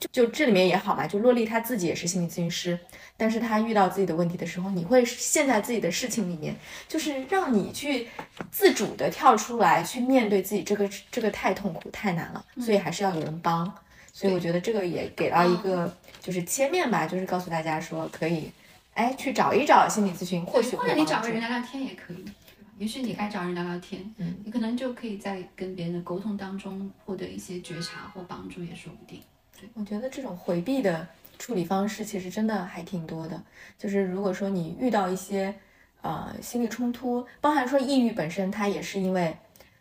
就就这里面也好嘛，就洛丽她自己也是心理咨询师。但是她遇到自己的问题的时候，你会陷在自己的事情里面，就是让你去自主的跳出来，去面对自己这个这个太痛苦太难了，所以还是要有人帮。所以我觉得这个也给到一个就是切面吧，就是告诉大家说可以，哎，去找一找心理咨询，或许或者你找个人聊聊天也可以，也许你该找人聊聊天，嗯，你可能就可以在跟别人的沟通当中获得一些觉察或帮助，也说不定。对，我觉得这种回避的。处理方式其实真的还挺多的，就是如果说你遇到一些呃心理冲突，包含说抑郁本身，它也是因为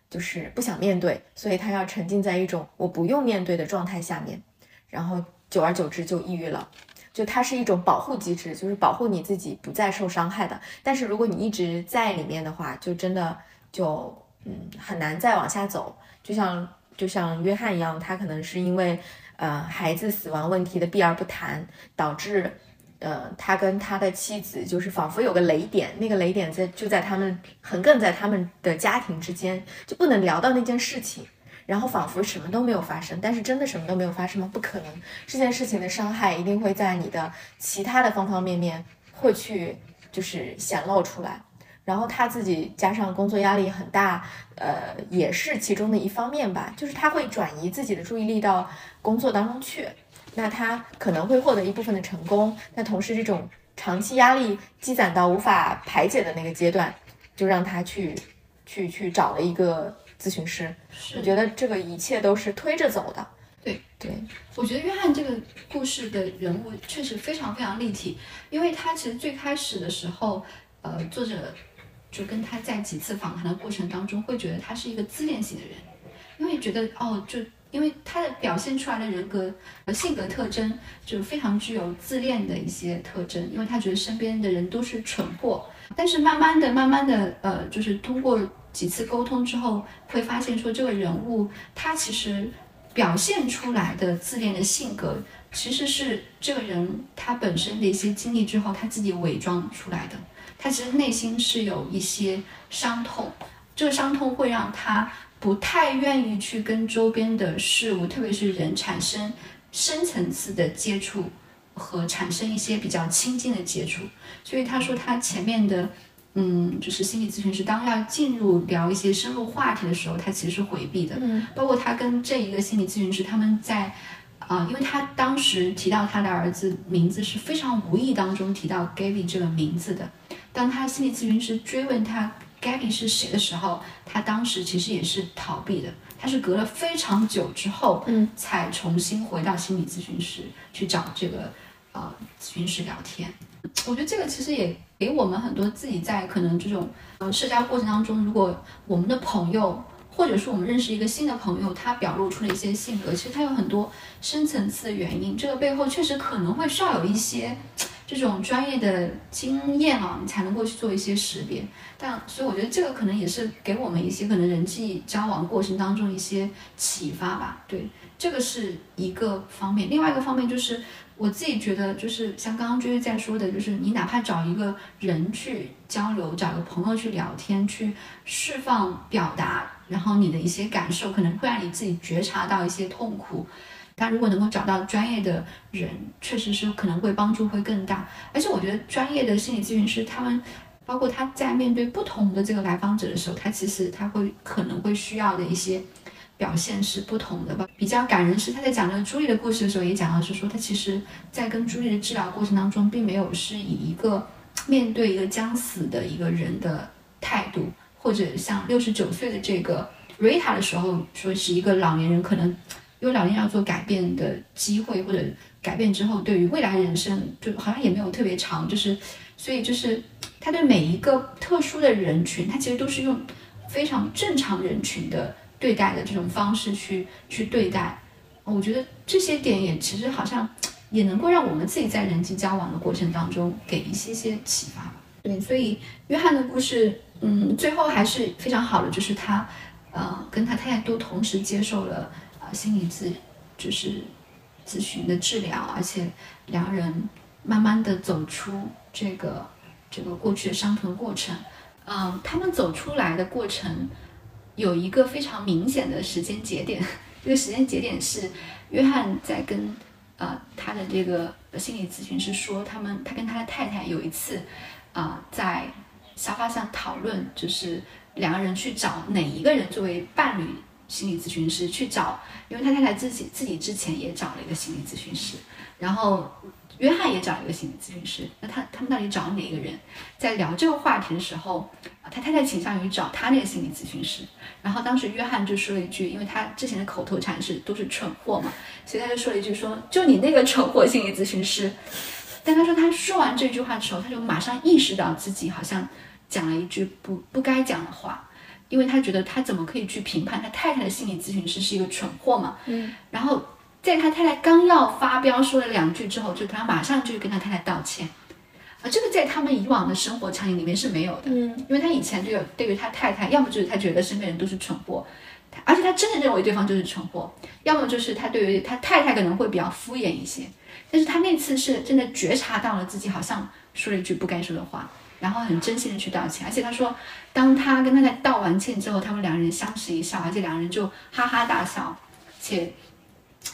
就是不想面对，所以他要沉浸在一种我不用面对的状态下面，然后久而久之就抑郁了。就它是一种保护机制，就是保护你自己不再受伤害的。但是如果你一直在里面的话，就真的就嗯很难再往下走。就像就像约翰一样，他可能是因为。呃，孩子死亡问题的避而不谈，导致，呃，他跟他的妻子就是仿佛有个雷点，那个雷点在就在他们横亘在他们的家庭之间，就不能聊到那件事情，然后仿佛什么都没有发生，但是真的什么都没有发生吗？不可能，这件事情的伤害一定会在你的其他的方方面面会去就是显露出来。然后他自己加上工作压力很大，呃，也是其中的一方面吧。就是他会转移自己的注意力到工作当中去，那他可能会获得一部分的成功。那同时，这种长期压力积攒到无法排解的那个阶段，就让他去去去找了一个咨询师。我觉得这个一切都是推着走的。对对，我觉得约翰这个故事的人物确实非常非常立体，因为他其实最开始的时候，呃，作者。就跟他在几次访谈的过程当中，会觉得他是一个自恋型的人，因为觉得哦，就因为他的表现出来的人格和性格特征就非常具有自恋的一些特征，因为他觉得身边的人都是蠢货。但是慢慢的、慢慢的，呃，就是通过几次沟通之后，会发现说这个人物他其实表现出来的自恋的性格，其实是这个人他本身的一些经历之后，他自己伪装出来的。他其实内心是有一些伤痛，这个伤痛会让他不太愿意去跟周边的事物，特别是人产生深层次的接触和产生一些比较亲近的接触。所以他说他前面的，嗯，就是心理咨询师当要进入聊一些深入话题的时候，他其实是回避的。嗯，包括他跟这一个心理咨询师他们在。啊，因为他当时提到他的儿子名字是非常无意当中提到 Gabby 这个名字的。当他心理咨询师追问他 Gabby 是谁的时候，他当时其实也是逃避的。他是隔了非常久之后，嗯，才重新回到心理咨询室去找这个呃咨询师聊天。我觉得这个其实也给我们很多自己在可能这种呃社交过程当中，如果我们的朋友。或者是我们认识一个新的朋友，他表露出了一些性格，其实他有很多深层次的原因，这个背后确实可能会需要有一些这种专业的经验啊，你才能够去做一些识别。但所以我觉得这个可能也是给我们一些可能人际交往过程当中一些启发吧。对，这个是一个方面。另外一个方面就是我自己觉得，就是像刚刚追追在说的，就是你哪怕找一个人去交流，找个朋友去聊天，去释放表达，然后你的一些感受，可能会让你自己觉察到一些痛苦。但如果能够找到专业的人，确实是可能会帮助会更大。而且我觉得专业的心理咨询师，他们包括他在面对不同的这个来访者的时候，他其实他会可能会需要的一些表现是不同的吧。比较感人是他在讲这个朱莉的故事的时候，也讲到是说他其实在跟朱莉的治疗过程当中，并没有是以一个面对一个将死的一个人的态度，或者像六十九岁的这个瑞塔的时候，说是一个老年人可能。因为老年人要做改变的机会，或者改变之后，对于未来人生，就好像也没有特别长，就是，所以就是他对每一个特殊的人群，他其实都是用非常正常人群的对待的这种方式去去对待。我觉得这些点也其实好像也能够让我们自己在人际交往的过程当中给一些些启发吧。对，所以约翰的故事，嗯，最后还是非常好的，就是他呃跟他太太都同时接受了呃。心理咨就是咨询的治疗，而且两人慢慢的走出这个这个过去的伤痛的过程。嗯，他们走出来的过程有一个非常明显的时间节点，这个时间节点是约翰在跟呃他的这个心理咨询师说，他们他跟他的太太有一次啊在沙发上讨论，就是两个人去找哪一个人作为伴侣。心理咨询师去找，因为他太太自己自己之前也找了一个心理咨询师，然后约翰也找了一个心理咨询师。那他他们到底找哪个人？在聊这个话题的时候，他太太倾向于找他那个心理咨询师。然后当时约翰就说了一句，因为他之前的口头禅是都是蠢货嘛，所以他就说了一句说就你那个蠢货心理咨询师。但他说他说完这句话的时候，他就马上意识到自己好像讲了一句不不该讲的话。因为他觉得他怎么可以去评判他太太的心理咨询师是一个蠢货嘛？嗯，然后在他太太刚要发飙说了两句之后，就他马上就跟他太太道歉，啊，这个在他们以往的生活场景里面是没有的，嗯，因为他以前就有对于他太太，要么就是他觉得身边人都是蠢货，而且他真的认为对方就是蠢货，要么就是他对于他太太可能会比较敷衍一些，但是他那次是真的觉察到了自己好像说了一句不该说的话。然后很真心的去道歉，而且他说，当他跟他在道完歉之后，他们两人相视一笑，而且两人就哈哈大笑，且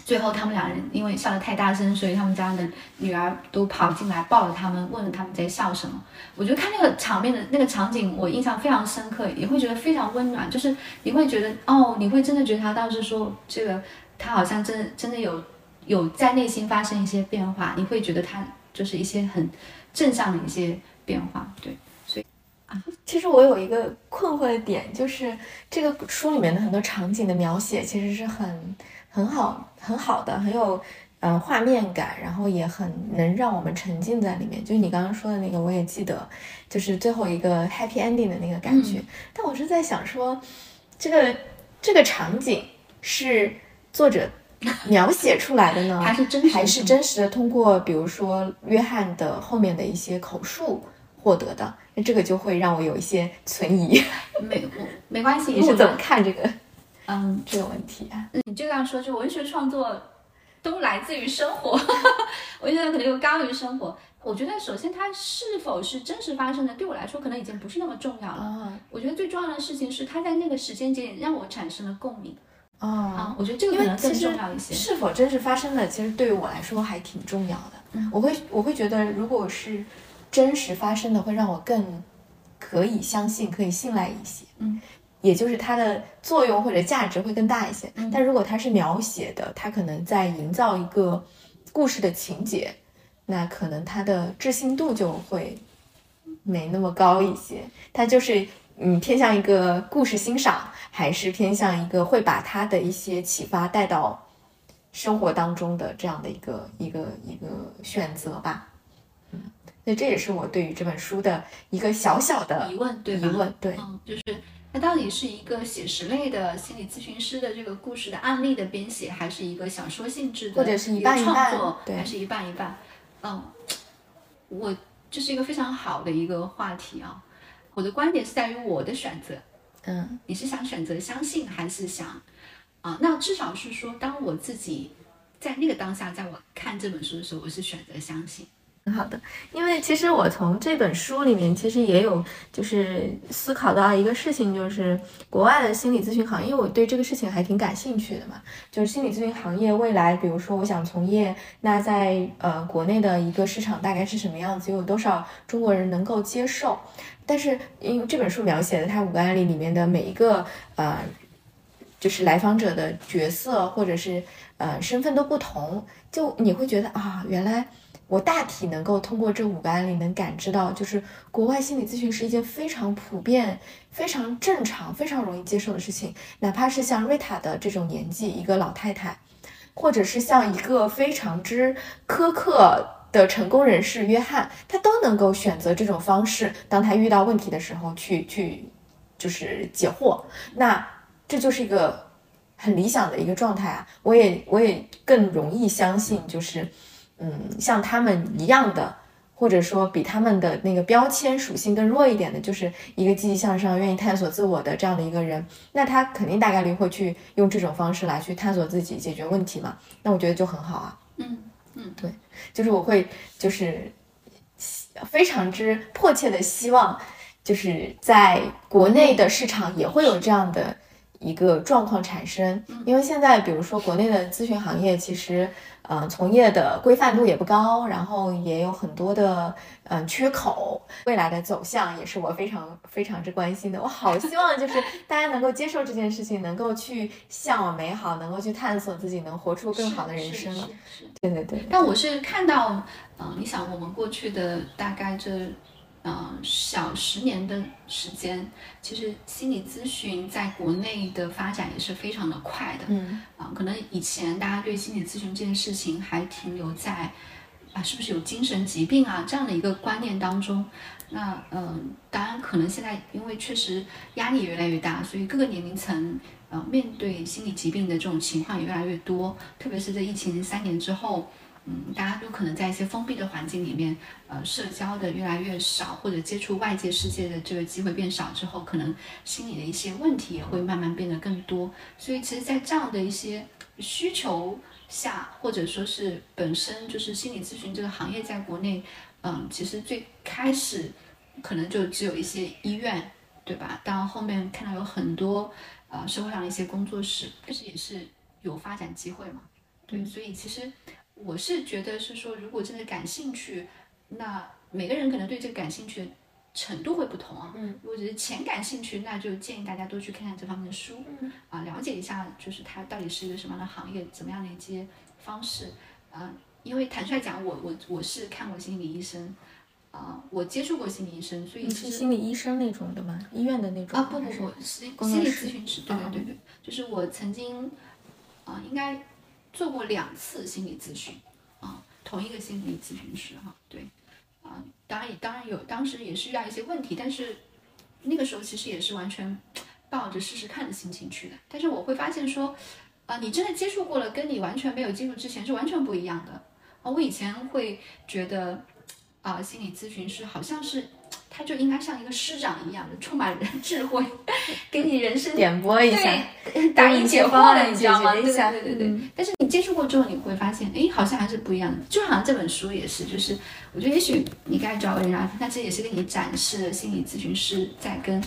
最后他们两人因为笑得太大声，所以他们家的女儿都跑进来抱着他们，问了他们在笑什么。我觉得看那个场面的那个场景，我印象非常深刻，也会觉得非常温暖，就是你会觉得哦，你会真的觉得他当时说这个，他好像真真的有有在内心发生一些变化，你会觉得他就是一些很正向的一些。变化对，所以啊，其实我有一个困惑的点，就是这个书里面的很多场景的描写其实是很很好很好的，很有呃画面感，然后也很能让我们沉浸在里面。就是你刚刚说的那个，我也记得，就是最后一个 happy ending 的那个感觉。但我是在想说，这个这个场景是作者 描写出来的呢，还是真还是真实的？通过比如说约翰的后面的一些口述。获得的，那这个就会让我有一些存疑。没，没关系。你是怎么看这个？嗯，这个问题啊？你这样说，就文学创作都来自于生活，文学可能又高于生活。我觉得，首先它是否是真实发生的，对我来说可能已经不是那么重要了。我觉得最重要的事情是，它在那个时间节点让我产生了共鸣。啊，我觉得这个可能更重要一些。是否真实发生的，其实对于我来说还挺重要的。嗯我会，我会觉得，如果是。真实发生的会让我更可以相信、可以信赖一些，嗯，也就是它的作用或者价值会更大一些。但如果它是描写的，它可能在营造一个故事的情节，那可能它的置信度就会没那么高一些。它就是嗯，偏向一个故事欣赏，还是偏向一个会把它的一些启发带到生活当中的这样的一个一个一个选择吧。嗯那这也是我对于这本书的一个小小的疑问，对疑问，对，嗯，就是它到底是一个写实类的心理咨询师的这个故事的案例的编写，还是一个小说性质的，或者是一半一半，对，还是一半一半？嗯，我这是一个非常好的一个话题啊。我的观点是在于我的选择，嗯，你是想选择相信还是想啊？那至少是说，当我自己在那个当下，在我看这本书的时候，我是选择相信。很好的，因为其实我从这本书里面其实也有就是思考到一个事情，就是国外的心理咨询行业，因为我对这个事情还挺感兴趣的嘛。就是心理咨询行业未来，比如说我想从业，那在呃国内的一个市场大概是什么样子？有多少中国人能够接受？但是因为这本书描写的它五个案例里面的每一个呃，就是来访者的角色或者是呃身份都不同，就你会觉得啊，原来。我大体能够通过这五个案例能感知到，就是国外心理咨询是一件非常普遍、非常正常、非常容易接受的事情。哪怕是像瑞塔的这种年纪，一个老太太，或者是像一个非常之苛刻的成功人士约翰，他都能够选择这种方式，当他遇到问题的时候去去就是解惑。那这就是一个很理想的一个状态啊！我也我也更容易相信，就是。嗯，像他们一样的，或者说比他们的那个标签属性更弱一点的，就是一个积极向上、愿意探索自我的这样的一个人，那他肯定大概率会去用这种方式来去探索自己、解决问题嘛。那我觉得就很好啊。嗯嗯，对，就是我会就是非常之迫切的希望，就是在国内的市场也会有这样的一个状况产生，因为现在比如说国内的咨询行业其实。嗯，从业的规范度也不高，然后也有很多的嗯缺口。未来的走向也是我非常非常之关心的。我好希望就是 大家能够接受这件事情，能够去向往美好，能够去探索自己，能活出更好的人生。对对对。但我是看到，嗯，你想我们过去的大概这。嗯，小十年的时间，其实心理咨询在国内的发展也是非常的快的。嗯，啊，可能以前大家对心理咨询这件事情还停留在啊，是不是有精神疾病啊这样的一个观念当中。那嗯，当然可能现在因为确实压力越来越大，所以各个年龄层呃面对心理疾病的这种情况也越来越多，特别是在疫情三年之后。嗯，大家都可能在一些封闭的环境里面，呃，社交的越来越少，或者接触外界世界的这个机会变少之后，可能心理的一些问题也会慢慢变得更多。所以，其实，在这样的一些需求下，或者说是本身就是心理咨询这个行业在国内，嗯，其实最开始可能就只有一些医院，对吧？到后面看到有很多呃社会上的一些工作室，但是也是有发展机会嘛。对，所以其实。我是觉得是说，如果真的感兴趣，那每个人可能对这个感兴趣的程度会不同啊。嗯，如果只是浅感兴趣，那就建议大家多去看看这方面的书，啊，了解一下，就是它到底是一个什么样的行业，怎么样的一些方式啊。因为坦率讲，我我我是看过心理医生，啊，我接触过心理医生，所以是心理医生那种的吗？医院的那种啊？不不不，心心理咨询师，对对对对，就是我曾经啊，应该。做过两次心理咨询，啊，同一个心理咨询师哈，对，啊，当然也当然有，当时也是遇到一些问题，但是那个时候其实也是完全抱着试试看的心情去的。但是我会发现说，啊，你真的接触过了，跟你完全没有接触之前是完全不一样的。啊，我以前会觉得，啊，心理咨询师好像是。他就应该像一个师长一样的，充满人智慧，给你人生点拨一下，答疑解惑了，你知道吗？对对对对。但是你接触过之后，你会发现，哎，好像还是不一样的。就好像这本书也是，就是我觉得也许你该找个人啊，但这也是给你展示心理咨询师在跟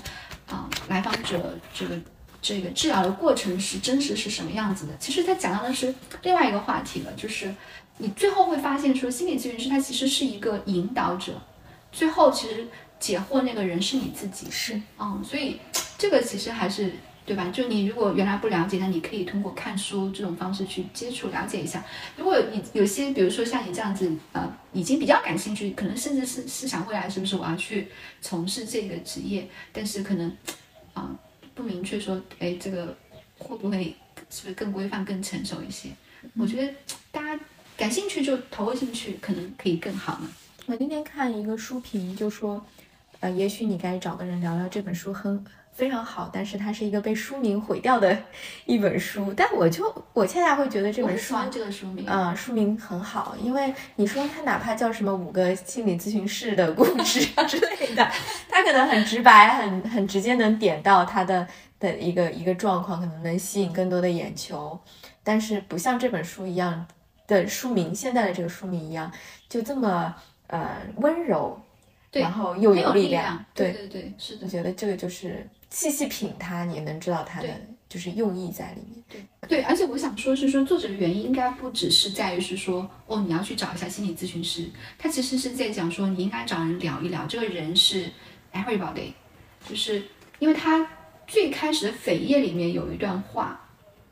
啊来访者这个这个治疗的过程是真实是什么样子的。其实他讲到的是另外一个话题了，就是你最后会发现说，心理咨询师他其实是一个引导者，最后其实。解惑那个人是你自己，是，嗯，所以这个其实还是对吧？就你如果原来不了解，那你可以通过看书这种方式去接触了解一下。如果你有些，比如说像你这样子，呃，已经比较感兴趣，可能甚至是是想未来是不是我要去从事这个职业，但是可能啊不明确说，哎，这个会不会是不是更规范、更成熟一些？我觉得大家感兴趣就投进去，可能可以更好呢。我今天看一个书评就说。呃，也许你该找个人聊聊这本书，很非常好，但是它是一个被书名毁掉的一本书。但我就我恰恰会觉得这本书，这个书名，啊，书名很好，因为你说它哪怕叫什么五个心理咨询师的故事啊之类的，它可能很直白，很很直接能点到它的的一个一个状况，可能能吸引更多的眼球。但是不像这本书一样的书名，现在的这个书名一样，就这么呃温柔，然后又有力量，对对对，是的，我觉得这个就是。细细品它，你能知道它的就是用意在里面。对对，而且我想说，是说作者的原因应该不只是在于是说，哦，你要去找一下心理咨询师，他其实是在讲说，你应该找人聊一聊。这个人是 everybody，就是因为他最开始的扉页里面有一段话，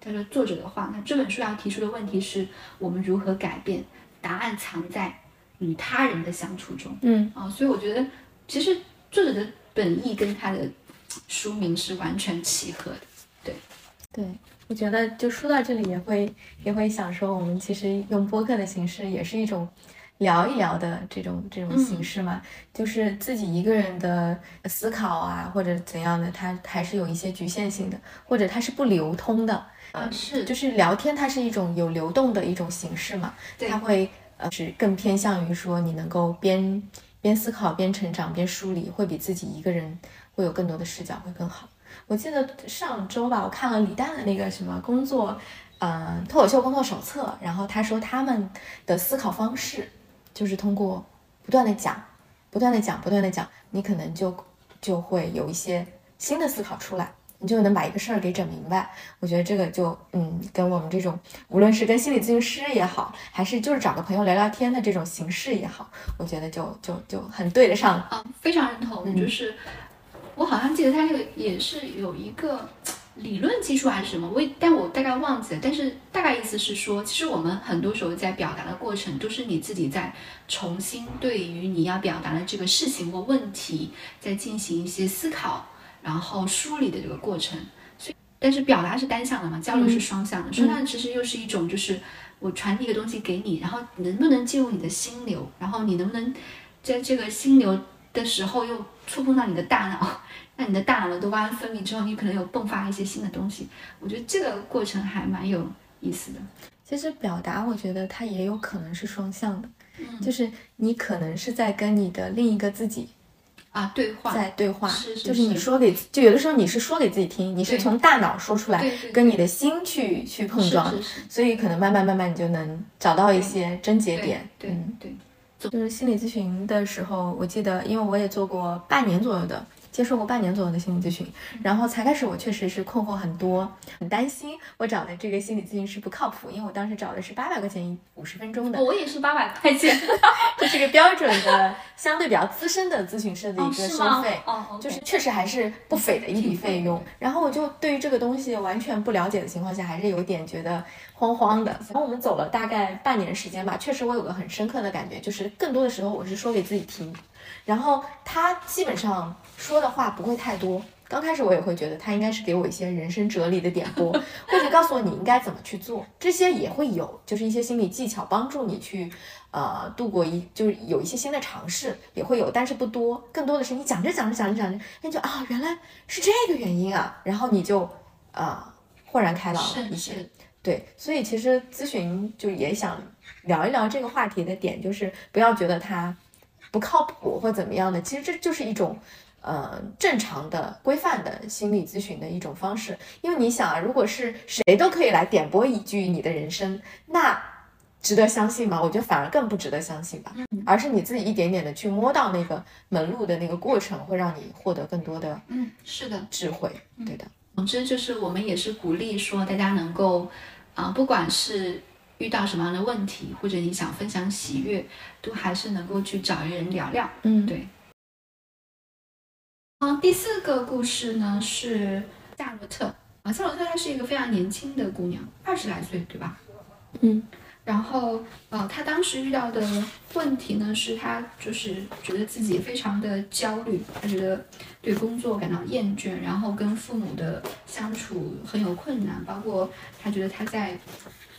他说作者的话，那这本书要提出的问题是我们如何改变，答案藏在与他人的相处中。嗯啊，所以我觉得其实作者的本意跟他的。书名是完全契合的，对，对，我觉得就说到这里也会也会想说，我们其实用播客的形式也是一种聊一聊的这种这种形式嘛，就是自己一个人的思考啊或者怎样的，它还是有一些局限性的，或者它是不流通的，啊是，就是聊天它是一种有流动的一种形式嘛，它会是更偏向于说你能够边边思考边成长边梳理，会比自己一个人。会有更多的视角会更好。我记得上周吧，我看了李诞的那个什么工作，嗯，脱口秀工作手册。然后他说他们的思考方式就是通过不断的讲，不断的讲，不断的讲，你可能就就会有一些新的思考出来，你就能把一个事儿给整明白。我觉得这个就嗯，跟我们这种无论是跟心理咨询师也好，还是就是找个朋友聊聊天的这种形式也好，我觉得就就就很对得上了。啊，非常认同，就是。我好像记得他这个也是有一个理论基础还是什么，我但我大概忘记了。但是大概意思是说，其实我们很多时候在表达的过程，都是你自己在重新对于你要表达的这个事情或问题，在进行一些思考，然后梳理的这个过程。所以，但是表达是单向的嘛，交流是双向的。双向其实又是一种，就是我传递一个东西给你，然后能不能进入你的心流，然后你能不能在这个心流的时候又触碰到你的大脑。那你的大脑的多巴胺分泌之后，你可能有迸发一些新的东西。我觉得这个过程还蛮有意思的。其实表达，我觉得它也有可能是双向的，嗯，就是你可能是在跟你的另一个自己啊对话，在对话，是是，就是你说给，就有的时候你是说给自己听，你是从大脑说出来，跟你的心去去碰撞，所以可能慢慢慢慢你就能找到一些症结点。对对，就是心理咨询的时候，我记得，因为我也做过半年左右的。接受过半年左右的心理咨询，然后才开始，我确实是困惑很多，很担心我找的这个心理咨询师不靠谱，因为我当时找的是八百块钱五十分钟的，我也是八百块钱，这是个标准的，相对比较资深的咨询师的一个收费，哦，就是确实还是不菲的一笔费用。然后我就对于这个东西完全不了解的情况下，还是有点觉得慌慌的。然后我们走了大概半年时间吧，确实我有个很深刻的感觉，就是更多的时候我是说给自己听。然后他基本上说的话不会太多。刚开始我也会觉得他应该是给我一些人生哲理的点拨，或者告诉我你应该怎么去做。这些也会有，就是一些心理技巧帮助你去，呃，度过一，就是有一些新的尝试也会有，但是不多。更多的是你讲着讲着讲着讲着，那就啊，原来是这个原因啊，然后你就啊豁然开朗了一些。对，所以其实咨询就也想聊一聊这个话题的点，就是不要觉得它。不靠谱或怎么样的，其实这就是一种，呃，正常的、规范的心理咨询的一种方式。因为你想啊，如果是谁都可以来点拨一句你的人生，那值得相信吗？我觉得反而更不值得相信吧。嗯，而是你自己一点点的去摸到那个门路的那个过程，会让你获得更多的，嗯，是的，智慧。对的。总之就是我们也是鼓励说大家能够，啊，不管是。遇到什么样的问题，或者你想分享喜悦，都还是能够去找一个人聊聊。嗯，对。啊，第四个故事呢是夏洛特啊，夏洛特她是一个非常年轻的姑娘，二十来岁，对吧？嗯。然后，呃，她当时遇到的问题呢，是她就是觉得自己非常的焦虑，她觉得对工作感到厌倦，然后跟父母的相处很有困难，包括她觉得她在。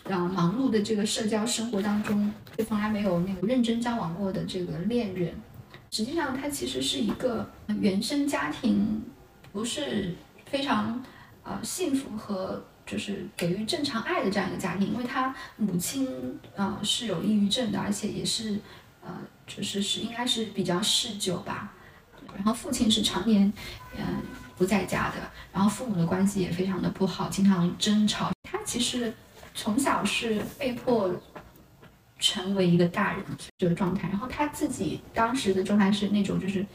然后忙碌的这个社交生活当中，就从来没有那个认真交往过的这个恋人。实际上，他其实是一个原生家庭不是非常呃幸福和就是给予正常爱的这样一个家庭，因为他母亲呃是有抑郁症的，而且也是呃就是是应该是比较嗜酒吧，然后父亲是常年嗯不在家的，然后父母的关系也非常的不好，经常争吵。他其实从小是被迫。成为一个大人这个状态，然后他自己当时的状态是那种，就是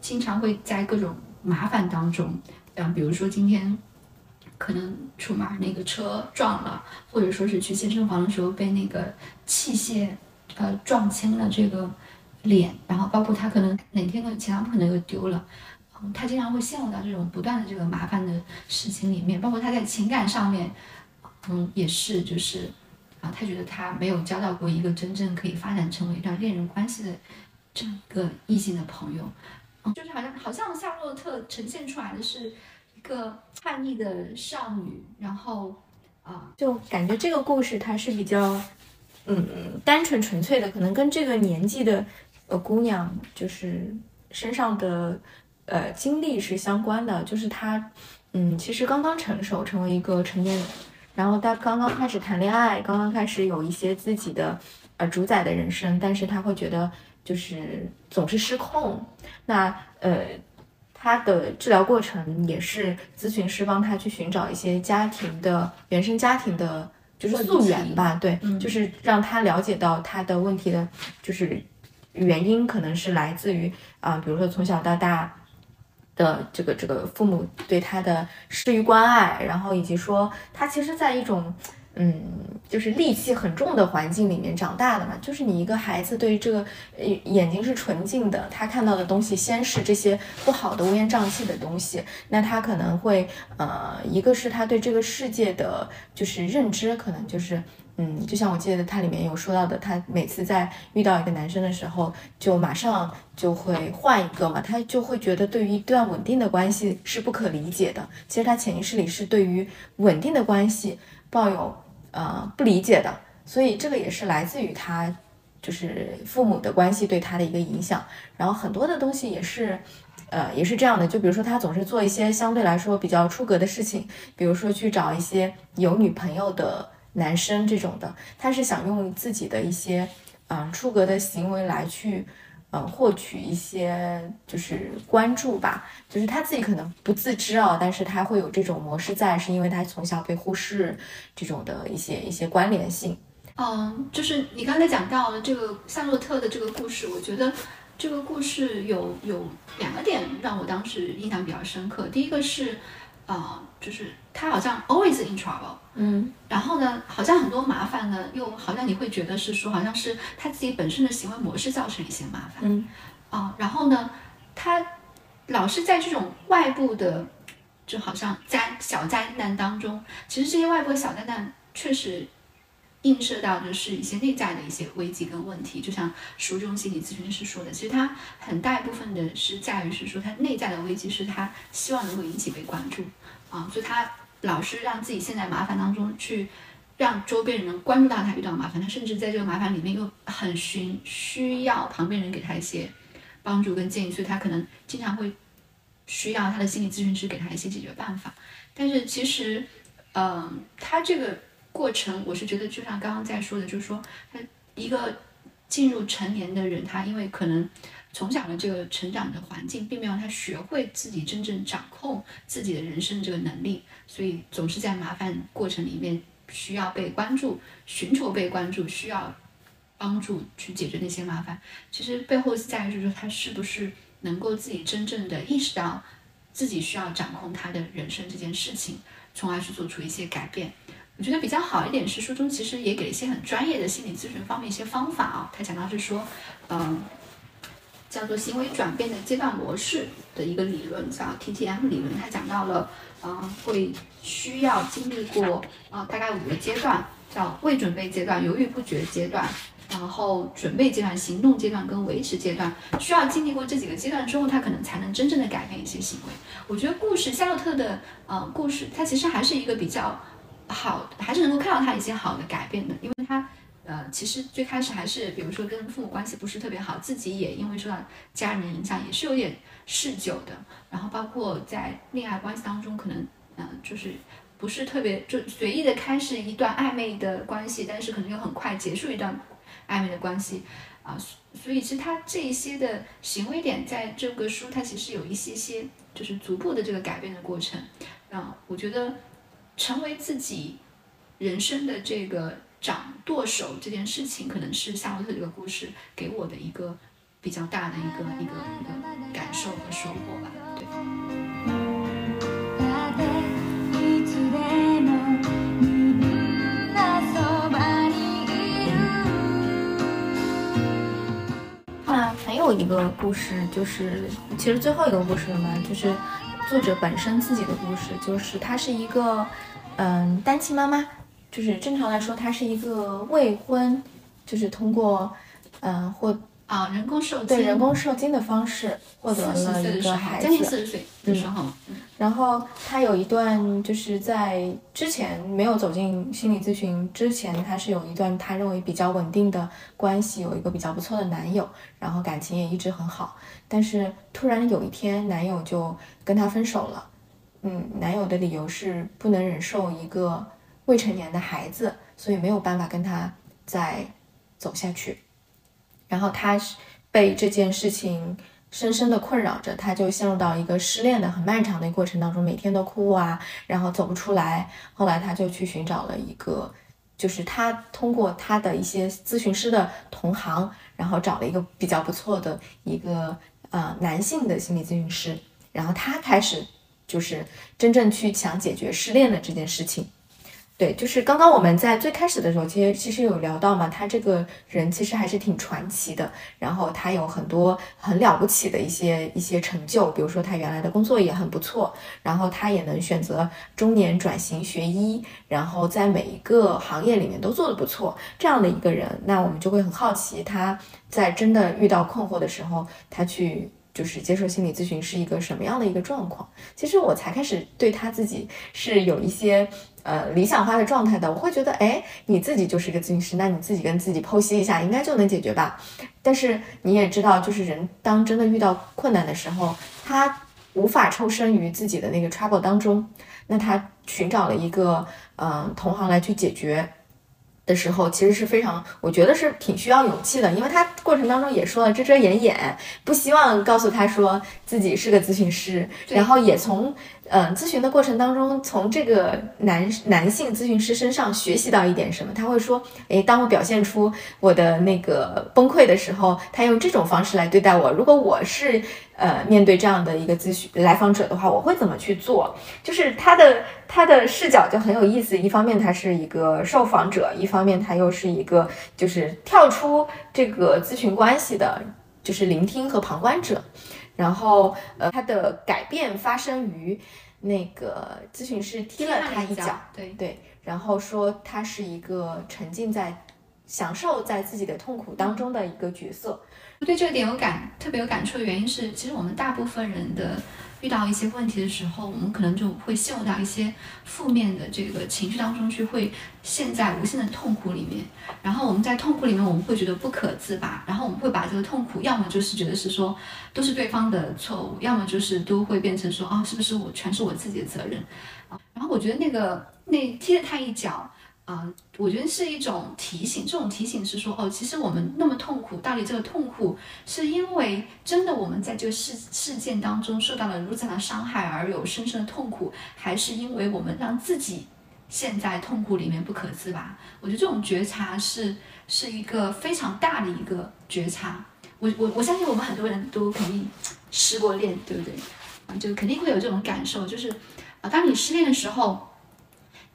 经常会在各种麻烦当中，嗯，比如说今天可能出马那个车撞了，或者说是去健身房的时候被那个器械呃撞青了这个脸，然后包括他可能哪天的钱包可能又丢了，嗯，他经常会陷入到这种不断的这个麻烦的事情里面，包括他在情感上面，嗯，也是就是。啊，他觉得他没有交到过一个真正可以发展成为一段恋人关系的这样一个异性的朋友，嗯，就是好像好像夏洛特呈现出来的是一个叛逆的少女，然后啊，就感觉这个故事它是比较嗯单纯纯粹的，可能跟这个年纪的呃姑娘就是身上的呃经历是相关的，就是她嗯其实刚刚成熟，成为一个成年人。然后他刚刚开始谈恋爱，刚刚开始有一些自己的呃主宰的人生，但是他会觉得就是总是失控。那呃，他的治疗过程也是咨询师帮他去寻找一些家庭的原生家庭的，就是溯源吧，对，就是让他了解到他的问题的，就是原因可能是来自于啊，比如说从小到大。的这个这个父母对他的施于关爱，然后以及说他其实，在一种嗯，就是戾气很重的环境里面长大的嘛。就是你一个孩子对于这个眼睛是纯净的，他看到的东西先是这些不好的乌烟瘴气的东西，那他可能会呃，一个是他对这个世界的就是认知，可能就是。嗯，就像我记得他里面有说到的，他每次在遇到一个男生的时候，就马上就会换一个嘛，他就会觉得对于一段稳定的关系是不可理解的。其实他潜意识里是对于稳定的关系抱有呃不理解的，所以这个也是来自于他就是父母的关系对他的一个影响。然后很多的东西也是，呃，也是这样的。就比如说他总是做一些相对来说比较出格的事情，比如说去找一些有女朋友的。男生这种的，他是想用自己的一些嗯出格的行为来去嗯获取一些就是关注吧，就是他自己可能不自知啊，但是他会有这种模式在，是因为他从小被忽视这种的一些一些关联性。嗯，就是你刚才讲到这个夏洛特的这个故事，我觉得这个故事有有两个点让我当时印象比较深刻，第一个是。啊，就是他好像 always in trouble，嗯，然后呢，好像很多麻烦呢，又好像你会觉得是说，好像是他自己本身的行为模式造成一些麻烦，嗯，啊，然后呢，他老是在这种外部的，就好像灾小灾难当中，其实这些外部的小灾难确实。映射到的是一些内在的一些危机跟问题，就像书中心理咨询师说的，其实他很大一部分的是在于是说他内在的危机是他希望能够引起被关注啊，所以他老是让自己陷在麻烦当中去，让周边人能关注到他遇到麻烦，他甚至在这个麻烦里面又很寻需要旁边人给他一些帮助跟建议，所以他可能经常会需要他的心理咨询师给他一些解决办法，但是其实，嗯，他这个。过程，我是觉得就像刚刚在说的，就是说他一个进入成年的人，他因为可能从小的这个成长的环境，并没有他学会自己真正掌控自己的人生这个能力，所以总是在麻烦过程里面需要被关注，寻求被关注，需要帮助去解决那些麻烦。其实背后在于就是说他是不是能够自己真正的意识到自己需要掌控他的人生这件事情，从而去做出一些改变。我觉得比较好一点是书中其实也给了一些很专业的心理咨询方面一些方法啊。他讲到是说，嗯，叫做行为转变的阶段模式的一个理论叫 TTM 理论。他讲到了，嗯，会需要经历过啊大概五个阶段，叫未准备阶段、犹豫不决阶段，然后准备阶段、行动阶段跟维持阶段。需要经历过这几个阶段之后，他可能才能真正的改变一些行为。我觉得故事夏洛特的呃故事，它其实还是一个比较。好，还是能够看到他一些好的改变的，因为他呃，其实最开始还是比如说跟父母关系不是特别好，自己也因为受到家人影响，也是有点嗜酒的。然后包括在恋爱关系当中，可能嗯，就是不是特别就随意的开始一段暧昧的关系，但是可能又很快结束一段暧昧的关系啊。所以其实他这一些的行为点，在这个书它其实有一些些就是逐步的这个改变的过程。啊，我觉得成为自己人生的这个。掌舵手这件事情，可能是夏洛特这个故事给我的一个比较大的一个一个一个感受和收获吧。对。那还有一个故事，就是其实最后一个故事嘛，就是作者本身自己的故事，就是她是一个嗯单亲妈妈。就是正常来说，她是一个未婚，就是通过，嗯，或啊人工受对人工受精的方式获得了一个孩子，将近四十岁的时候，然后他有一段就是在之前没有走进心理咨询之前，他是有一段他认为比较稳定的关系，有一个比较不错的男友，然后感情也一直很好，但是突然有一天男友就跟她分手了，嗯，男友的理由是不能忍受一个。未成年的孩子，所以没有办法跟他再走下去。然后他被这件事情深深的困扰着，他就陷入到一个失恋的很漫长的过程当中，每天都哭啊，然后走不出来。后来他就去寻找了一个，就是他通过他的一些咨询师的同行，然后找了一个比较不错的一个呃男性的心理咨询师，然后他开始就是真正去想解决失恋的这件事情。对，就是刚刚我们在最开始的时候，其实其实有聊到嘛，他这个人其实还是挺传奇的。然后他有很多很了不起的一些一些成就，比如说他原来的工作也很不错，然后他也能选择中年转型学医，然后在每一个行业里面都做得不错。这样的一个人，那我们就会很好奇，他在真的遇到困惑的时候，他去就是接受心理咨询是一个什么样的一个状况？其实我才开始对他自己是有一些。呃，理想化的状态的，我会觉得，哎，你自己就是一个咨询师，那你自己跟自己剖析一下，应该就能解决吧。但是你也知道，就是人当真的遇到困难的时候，他无法抽身于自己的那个 trouble 当中，那他寻找了一个嗯同行来去解决的时候，其实是非常，我觉得是挺需要勇气的，因为他过程当中也说了遮遮掩掩，不希望告诉他说自己是个咨询师，然后也从。嗯，咨询的过程当中，从这个男男性咨询师身上学习到一点什么？他会说，诶，当我表现出我的那个崩溃的时候，他用这种方式来对待我。如果我是呃面对这样的一个咨询来访者的话，我会怎么去做？就是他的他的视角就很有意思。一方面他是一个受访者，一方面他又是一个就是跳出这个咨询关系的，就是聆听和旁观者。然后，呃，他的改变发生于那个咨询师踢了他一脚，对对，然后说他是一个沉浸在享受在自己的痛苦当中的一个角色。对这个点有感特别有感触的原因是，其实我们大部分人的。遇到一些问题的时候，我们可能就会陷入到一些负面的这个情绪当中去，会陷在无限的痛苦里面。然后我们在痛苦里面，我们会觉得不可自拔。然后我们会把这个痛苦，要么就是觉得是说都是对方的错误，要么就是都会变成说啊，是不是我全是我自己的责任？然后我觉得那个那踢了他一脚。啊，我觉得是一种提醒。这种提醒是说，哦，其实我们那么痛苦，到底这个痛苦是因为真的我们在这个事事件当中受到了如此大的伤害而有深深的痛苦，还是因为我们让自己陷在痛苦里面不可自拔？我觉得这种觉察是是一个非常大的一个觉察。我我我相信我们很多人都肯定失过恋，对不对？啊，就肯定会有这种感受，就是啊，当你失恋的时候。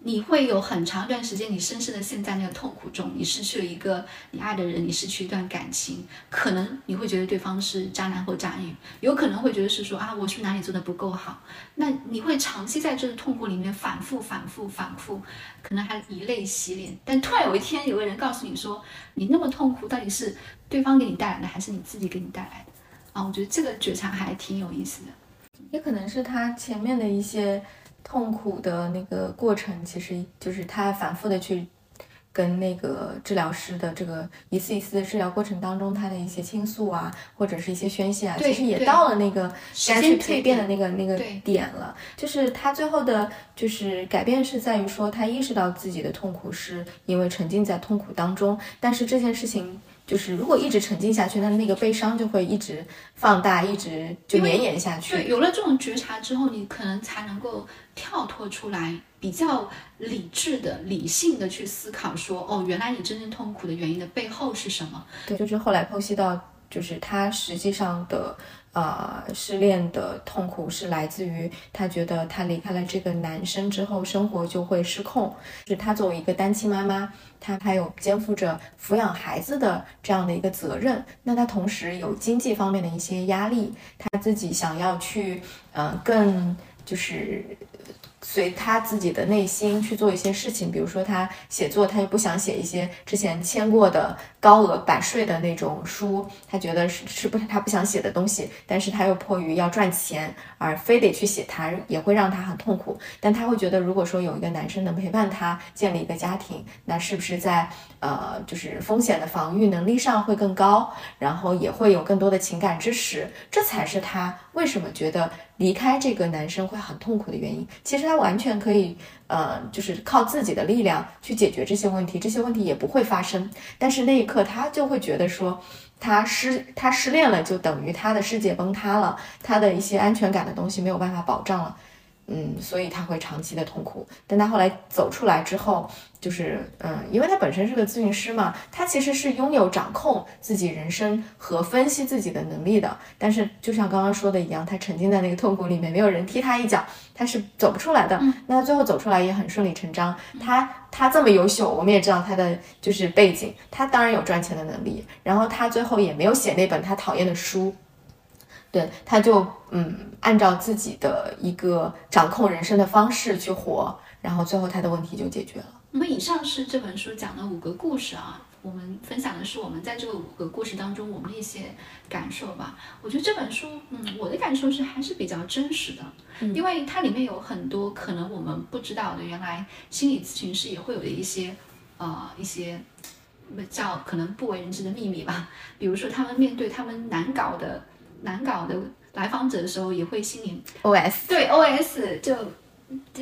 你会有很长一段时间，你深深的陷在那个痛苦中，你失去了一个你爱的人，你失去一段感情，可能你会觉得对方是渣男或渣女，有可能会觉得是说啊，我是哪里做的不够好，那你会长期在这个痛苦里面反复、反复、反复，可能还以泪洗脸。但突然有一天，有个人告诉你说，你那么痛苦，到底是对方给你带来的，还是你自己给你带来的？啊，我觉得这个觉察还挺有意思的，也可能是他前面的一些。痛苦的那个过程，其实就是他反复的去跟那个治疗师的这个一次一次的治疗过程当中，他的一些倾诉啊，或者是一些宣泄啊，其实也到了那个该去蜕变的那个那个点了。就是他最后的，就是改变是在于说，他意识到自己的痛苦是因为沉浸在痛苦当中，但是这件事情。就是如果一直沉浸下去，那那个悲伤就会一直放大，一直就绵延下去。对，有了这种觉察之后，你可能才能够跳脱出来，比较理智的、理性的去思考，说哦，原来你真正痛苦的原因的背后是什么？对，就是后来剖析到，就是他实际上的。呃，失恋的痛苦是来自于她觉得她离开了这个男生之后，生活就会失控。是她作为一个单亲妈妈，她还有肩负着抚养孩子的这样的一个责任。那她同时有经济方面的一些压力，她自己想要去，嗯，更就是。随他自己的内心去做一些事情，比如说他写作，他又不想写一些之前签过的高额版税的那种书，他觉得是是不他不想写的东西，但是他又迫于要赚钱而非得去写，他也会让他很痛苦。但他会觉得，如果说有一个男生能陪伴他建立一个家庭，那是不是在呃就是风险的防御能力上会更高，然后也会有更多的情感支持，这才是他为什么觉得。离开这个男生会很痛苦的原因，其实他完全可以，呃，就是靠自己的力量去解决这些问题，这些问题也不会发生。但是那一刻，他就会觉得说，他失他失恋了，就等于他的世界崩塌了，他的一些安全感的东西没有办法保障了。嗯，所以他会长期的痛苦。但他后来走出来之后，就是嗯，因为他本身是个咨询师嘛，他其实是拥有掌控自己人生和分析自己的能力的。但是就像刚刚说的一样，他沉浸在那个痛苦里面，没有人踢他一脚，他是走不出来的。那他最后走出来也很顺理成章。他他这么优秀，我们也知道他的就是背景，他当然有赚钱的能力。然后他最后也没有写那本他讨厌的书。对，他就嗯，按照自己的一个掌控人生的方式去活，然后最后他的问题就解决了。那么以上是这本书讲的五个故事啊，我们分享的是我们在这个五个故事当中我们的一些感受吧。我觉得这本书，嗯，我的感受是还是比较真实的，因为它里面有很多可能我们不知道的，原来心理咨询师也会有的一些呃一些叫可能不为人知的秘密吧。比如说他们面对他们难搞的。难搞的来访者的时候，也会心里 OS 对 OS 就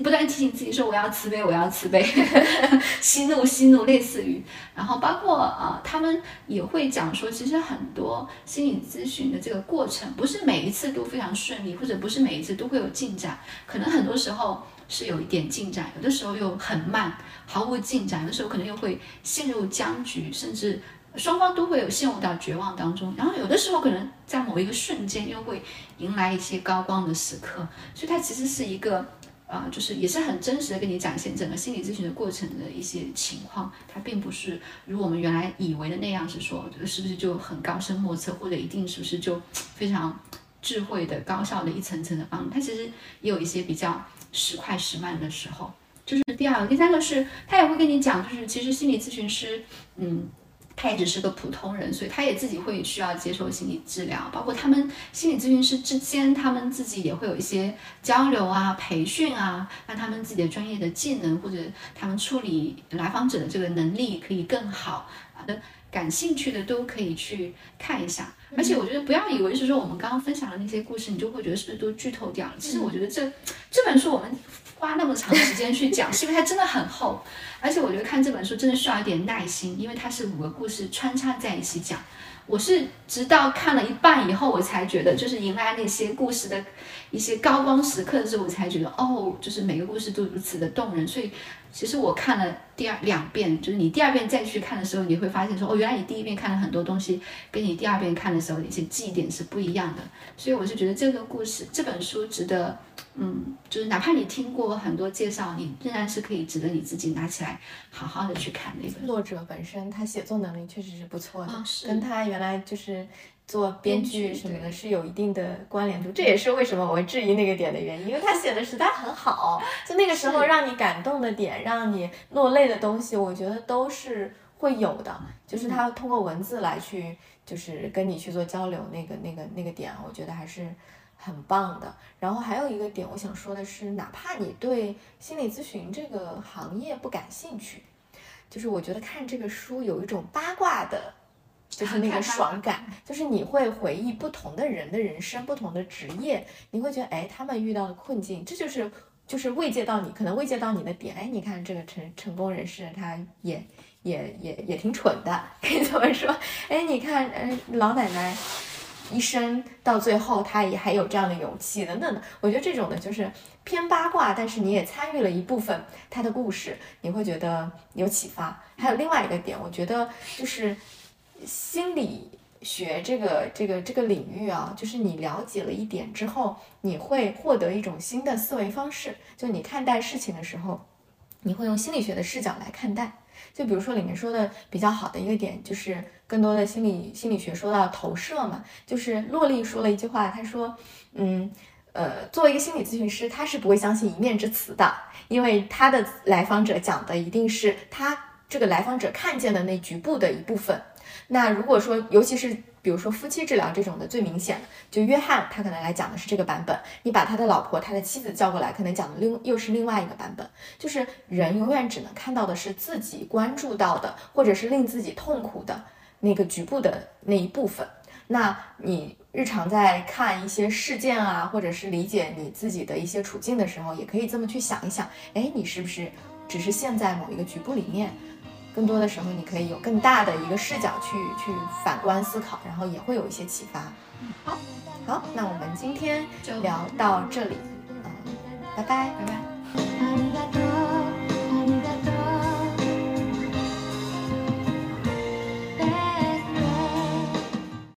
不断提醒自己说我要慈悲，我要慈悲，息怒息怒，类似于，然后包括呃，他们也会讲说，其实很多心理咨询的这个过程，不是每一次都非常顺利，或者不是每一次都会有进展，可能很多时候是有一点进展，有的时候又很慢，毫无进展，有的时候可能又会陷入僵局，甚至。双方都会有陷入到绝望当中，然后有的时候可能在某一个瞬间又会迎来一些高光的时刻，所以它其实是一个，呃，就是也是很真实的跟你展现整个心理咨询的过程的一些情况，它并不是如我们原来以为的那样，是说是不是就很高深莫测，或者一定是不是就非常智慧的高效的一层层的帮助，它其实也有一些比较时快时慢的时候。就是第二个，第三个是他也会跟你讲，就是其实心理咨询师，嗯。他也只是个普通人，所以他也自己会需要接受心理治疗，包括他们心理咨询师之间，他们自己也会有一些交流啊、培训啊，让他们自己的专业的技能或者他们处理来访者的这个能力可以更好。好的，感兴趣的都可以去看一下。而且我觉得不要以为是说我们刚刚分享的那些故事，你就会觉得是不是都剧透掉了？其实我觉得这这本书我们花那么长时间去讲，是因为它真的很厚。而且我觉得看这本书真的需要一点耐心，因为它是五个故事穿插在一起讲。我是直到看了一半以后，我才觉得就是迎来那些故事的一些高光时刻的时候，我才觉得哦，就是每个故事都如此的动人。所以其实我看了第二两遍，就是你第二遍再去看的时候，你会发现说哦，原来你第一遍看了很多东西，跟你第二遍看的时候的一些记忆点是不一样的。所以我是觉得这个故事这本书值得。嗯，就是哪怕你听过很多介绍，你仍然是可以值得你自己拿起来好好的去看那本。作者本身他写作能力确实是不错的，是跟他原来就是做编剧什么的是有一定的关联度。这也是为什么我会质疑那个点的原因，因为他写的实在很好。就那个时候让你感动的点，让你落泪的东西，我觉得都是会有的。就是他通过文字来去，就是跟你去做交流，那个那个那个点，我觉得还是。很棒的，然后还有一个点，我想说的是，哪怕你对心理咨询这个行业不感兴趣，就是我觉得看这个书有一种八卦的，就是那个 爽感，就是你会回忆不同的人的人生、不同的职业，你会觉得哎，他们遇到的困境，这就是就是慰藉到你，可能慰藉到你的点。哎，你看这个成成功人士，他也也也也挺蠢的，可以这么说。哎，你看，嗯，老奶奶。一生到最后，他也还有这样的勇气等等的。我觉得这种的就是偏八卦，但是你也参与了一部分他的故事，你会觉得有启发。还有另外一个点，我觉得就是心理学这个这个这个领域啊，就是你了解了一点之后，你会获得一种新的思维方式。就你看待事情的时候，你会用心理学的视角来看待。就比如说里面说的比较好的一个点，就是更多的心理心理学说到投射嘛，就是洛丽说了一句话，她说，嗯，呃，作为一个心理咨询师，他是不会相信一面之词的，因为他的来访者讲的一定是他这个来访者看见的那局部的一部分。那如果说，尤其是比如说夫妻治疗这种的最明显，就约翰他可能来讲的是这个版本，你把他的老婆、他的妻子叫过来，可能讲的另又是另外一个版本。就是人永远只能看到的是自己关注到的，或者是令自己痛苦的那个局部的那一部分。那你日常在看一些事件啊，或者是理解你自己的一些处境的时候，也可以这么去想一想，哎，你是不是只是陷在某一个局部里面？更多的时候，你可以有更大的一个视角去去反观思考，然后也会有一些启发。好，好，那我们今天就聊到这里，嗯，拜拜，拜拜。